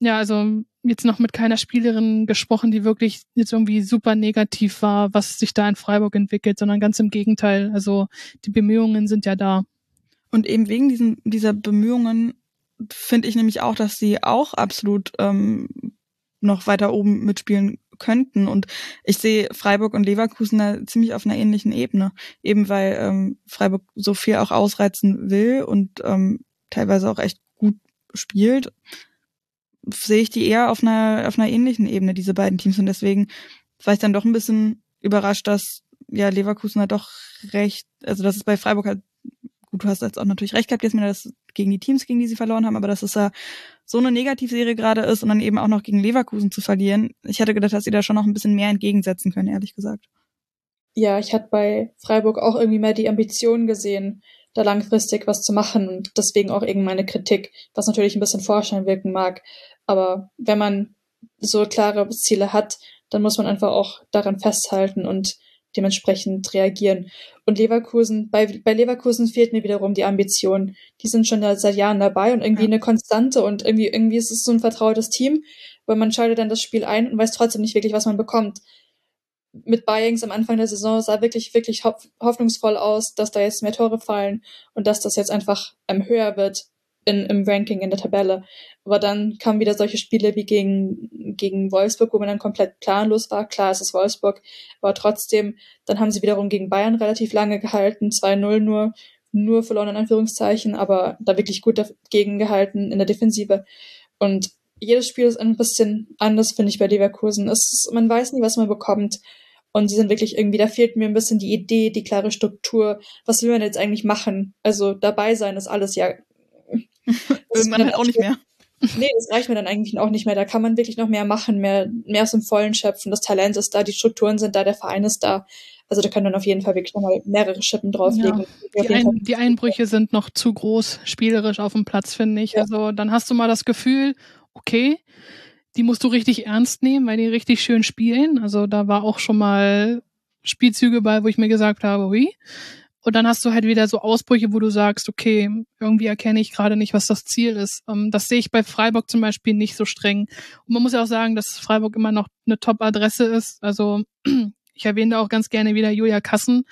ja, also jetzt noch mit keiner Spielerin gesprochen, die wirklich jetzt irgendwie super negativ war, was sich da in Freiburg entwickelt, sondern ganz im Gegenteil. Also die Bemühungen sind ja da. Und eben wegen diesen, dieser Bemühungen finde ich nämlich auch, dass sie auch absolut ähm, noch weiter oben mitspielen könnten. Und ich sehe Freiburg und Leverkusen da ziemlich auf einer ähnlichen Ebene, eben weil ähm, Freiburg so viel auch ausreizen will und ähm, teilweise auch echt gut spielt, sehe ich die eher auf einer, auf einer ähnlichen Ebene, diese beiden Teams. Und deswegen war ich dann doch ein bisschen überrascht, dass ja Leverkusen halt doch recht, also dass es bei Freiburg halt, gut, du hast jetzt auch natürlich recht gehabt, Jasmin, dass gegen die Teams, gegen die sie verloren haben, aber dass es ja so eine Negativserie gerade ist und dann eben auch noch gegen Leverkusen zu verlieren. Ich hätte gedacht, dass sie da schon noch ein bisschen mehr entgegensetzen können, ehrlich gesagt. Ja, ich hatte bei Freiburg auch irgendwie mehr die Ambition gesehen, da langfristig was zu machen und deswegen auch eben meine Kritik, was natürlich ein bisschen Vorschein wirken mag. Aber wenn man so klare Ziele hat, dann muss man einfach auch daran festhalten und dementsprechend reagieren. Und Leverkusen, bei, bei Leverkusen fehlt mir wiederum die Ambition. Die sind schon seit Jahren dabei und irgendwie ja. eine Konstante und irgendwie, irgendwie ist es so ein vertrautes Team, weil man schaltet dann das Spiel ein und weiß trotzdem nicht wirklich, was man bekommt. Mit Bayings am Anfang der Saison sah wirklich, wirklich hoffnungsvoll aus, dass da jetzt mehr Tore fallen und dass das jetzt einfach ähm, höher wird in, im Ranking in der Tabelle. Aber dann kamen wieder solche Spiele wie gegen, gegen Wolfsburg, wo man dann komplett planlos war. Klar, es ist Wolfsburg, aber trotzdem, dann haben sie wiederum gegen Bayern relativ lange gehalten, 2-0 nur, nur verloren in Anführungszeichen, aber da wirklich gut dagegen gehalten in der Defensive. Und jedes Spiel ist ein bisschen anders, finde ich, bei Leverkusen. Ist, man weiß nie, was man bekommt. Und sie sind wirklich irgendwie, da fehlt mir ein bisschen die Idee, die klare Struktur. Was will man jetzt eigentlich machen? Also dabei sein ist alles ja Irgendwann halt auch nicht mehr. Nee, das reicht mir dann eigentlich auch nicht mehr. Da kann man wirklich noch mehr machen, mehr, mehr aus dem Vollen schöpfen. Das Talent ist da, die Strukturen sind da, der Verein ist da. Also da kann man auf jeden Fall wirklich nochmal mehrere Schippen drauflegen. Ja, die, Ein, die, Einbrüche sind noch zu groß, spielerisch auf dem Platz, finde ich. Ja. Also dann hast du mal das Gefühl, okay, die musst du richtig ernst nehmen, weil die richtig schön spielen. Also da war auch schon mal Spielzüge bei, wo ich mir gesagt habe, hui, und dann hast du halt wieder so Ausbrüche, wo du sagst, okay, irgendwie erkenne ich gerade nicht, was das Ziel ist. Ähm, das sehe ich bei Freiburg zum Beispiel nicht so streng. Und man muss ja auch sagen, dass Freiburg immer noch eine Top-Adresse ist. Also ich erwähne auch ganz gerne wieder Julia Kassen,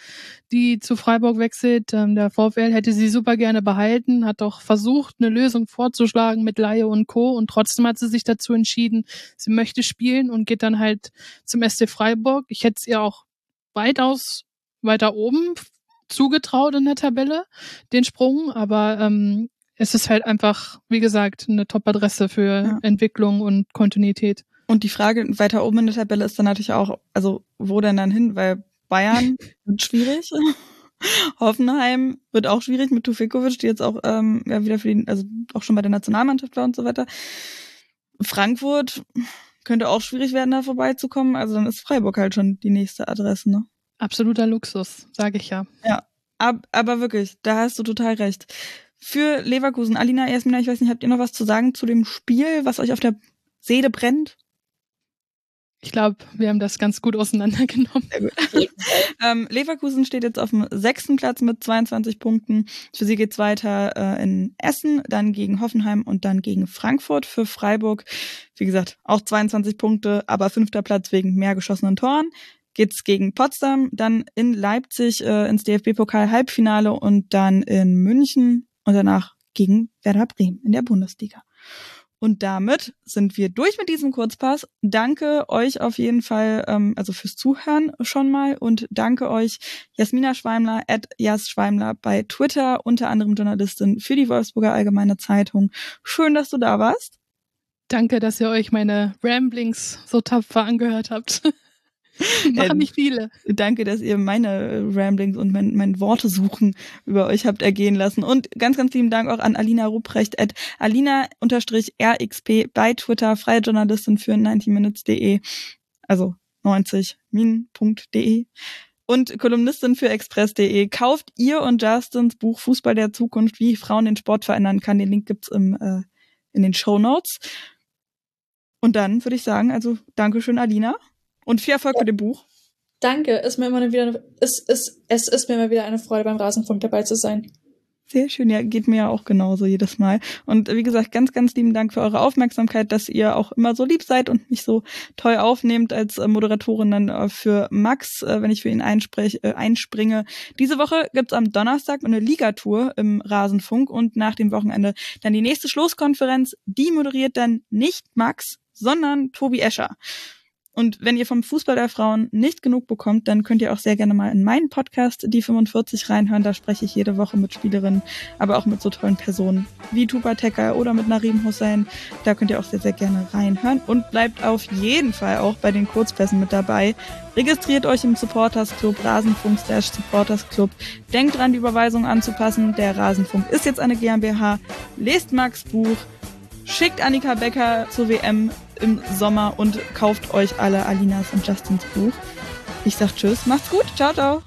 die zu Freiburg wechselt. Ähm, der VfL hätte sie super gerne behalten, hat doch versucht, eine Lösung vorzuschlagen mit Laie und Co. Und trotzdem hat sie sich dazu entschieden, sie möchte spielen und geht dann halt zum SC Freiburg. Ich hätte es ihr auch weitaus weiter oben zugetraut in der Tabelle, den Sprung, aber ähm, es ist halt einfach, wie gesagt, eine Top-Adresse für ja. Entwicklung und Kontinuität. Und die Frage weiter oben in der Tabelle ist dann natürlich auch, also wo denn dann hin? Weil Bayern wird schwierig. Hoffenheim wird auch schwierig mit Tufikovic, die jetzt auch ähm, ja wieder für die, also auch schon bei der Nationalmannschaft war und so weiter. Frankfurt könnte auch schwierig werden, da vorbeizukommen. Also dann ist Freiburg halt schon die nächste Adresse, ne? Absoluter Luxus, sage ich ja. Ja, ab, aber wirklich, da hast du total recht. Für Leverkusen, Alina, Jasmina, ich weiß nicht, habt ihr noch was zu sagen zu dem Spiel, was euch auf der Seele brennt? Ich glaube, wir haben das ganz gut auseinandergenommen. ähm, Leverkusen steht jetzt auf dem sechsten Platz mit 22 Punkten. Für sie geht's weiter äh, in Essen, dann gegen Hoffenheim und dann gegen Frankfurt. Für Freiburg, wie gesagt, auch 22 Punkte, aber fünfter Platz wegen mehr geschossenen Toren geht's gegen Potsdam, dann in Leipzig äh, ins DFB-Pokal-Halbfinale und dann in München und danach gegen Werder Bremen in der Bundesliga. Und damit sind wir durch mit diesem Kurzpass. Danke euch auf jeden Fall, ähm, also fürs Zuhören schon mal und danke euch Jasmina Schweimler, at Jas Schweimler bei Twitter, unter anderem Journalistin für die Wolfsburger Allgemeine Zeitung. Schön, dass du da warst. Danke, dass ihr euch meine Ramblings so tapfer angehört habt. Machen ähm, nicht viele. Danke, dass ihr meine Ramblings und mein, mein Worte suchen über euch habt ergehen lassen. Und ganz, ganz lieben Dank auch an Alina Ruprecht at alina-rxp bei Twitter, freie Journalistin für 90minutes.de, also 90min.de und Kolumnistin für Express.de. Kauft ihr und Justins Buch Fußball der Zukunft, wie Frauen den Sport verändern kann. Den Link gibt's im, äh, in den Show Notes. Und dann würde ich sagen, also Dankeschön, Alina. Und viel Erfolg ja. mit dem Buch. Danke, ist mir immer wieder, es ist, es ist mir immer wieder eine Freude, beim Rasenfunk dabei zu sein. Sehr schön, ja, geht mir ja auch genauso jedes Mal. Und wie gesagt, ganz, ganz lieben Dank für eure Aufmerksamkeit, dass ihr auch immer so lieb seid und mich so toll aufnehmt als äh, Moderatorin dann äh, für Max, äh, wenn ich für ihn einsprech, äh, einspringe. Diese Woche gibt's am Donnerstag eine Ligatour im Rasenfunk und nach dem Wochenende dann die nächste Schlusskonferenz. Die moderiert dann nicht Max, sondern Tobi Escher. Und wenn ihr vom Fußball der Frauen nicht genug bekommt, dann könnt ihr auch sehr gerne mal in meinen Podcast, die 45, reinhören. Da spreche ich jede Woche mit Spielerinnen, aber auch mit so tollen Personen wie Tuba Tecker oder mit Narim Hussein. Da könnt ihr auch sehr, sehr gerne reinhören. Und bleibt auf jeden Fall auch bei den Kurzpässen mit dabei. Registriert euch im Supporters Club, Rasenfunk slash Supporters Club. Denkt dran, die Überweisung anzupassen. Der Rasenfunk ist jetzt eine GmbH. Lest Max Buch. Schickt Annika Becker zur WM im Sommer und kauft euch alle Alinas und Justins Buch. Ich sag Tschüss, macht's gut, ciao, ciao.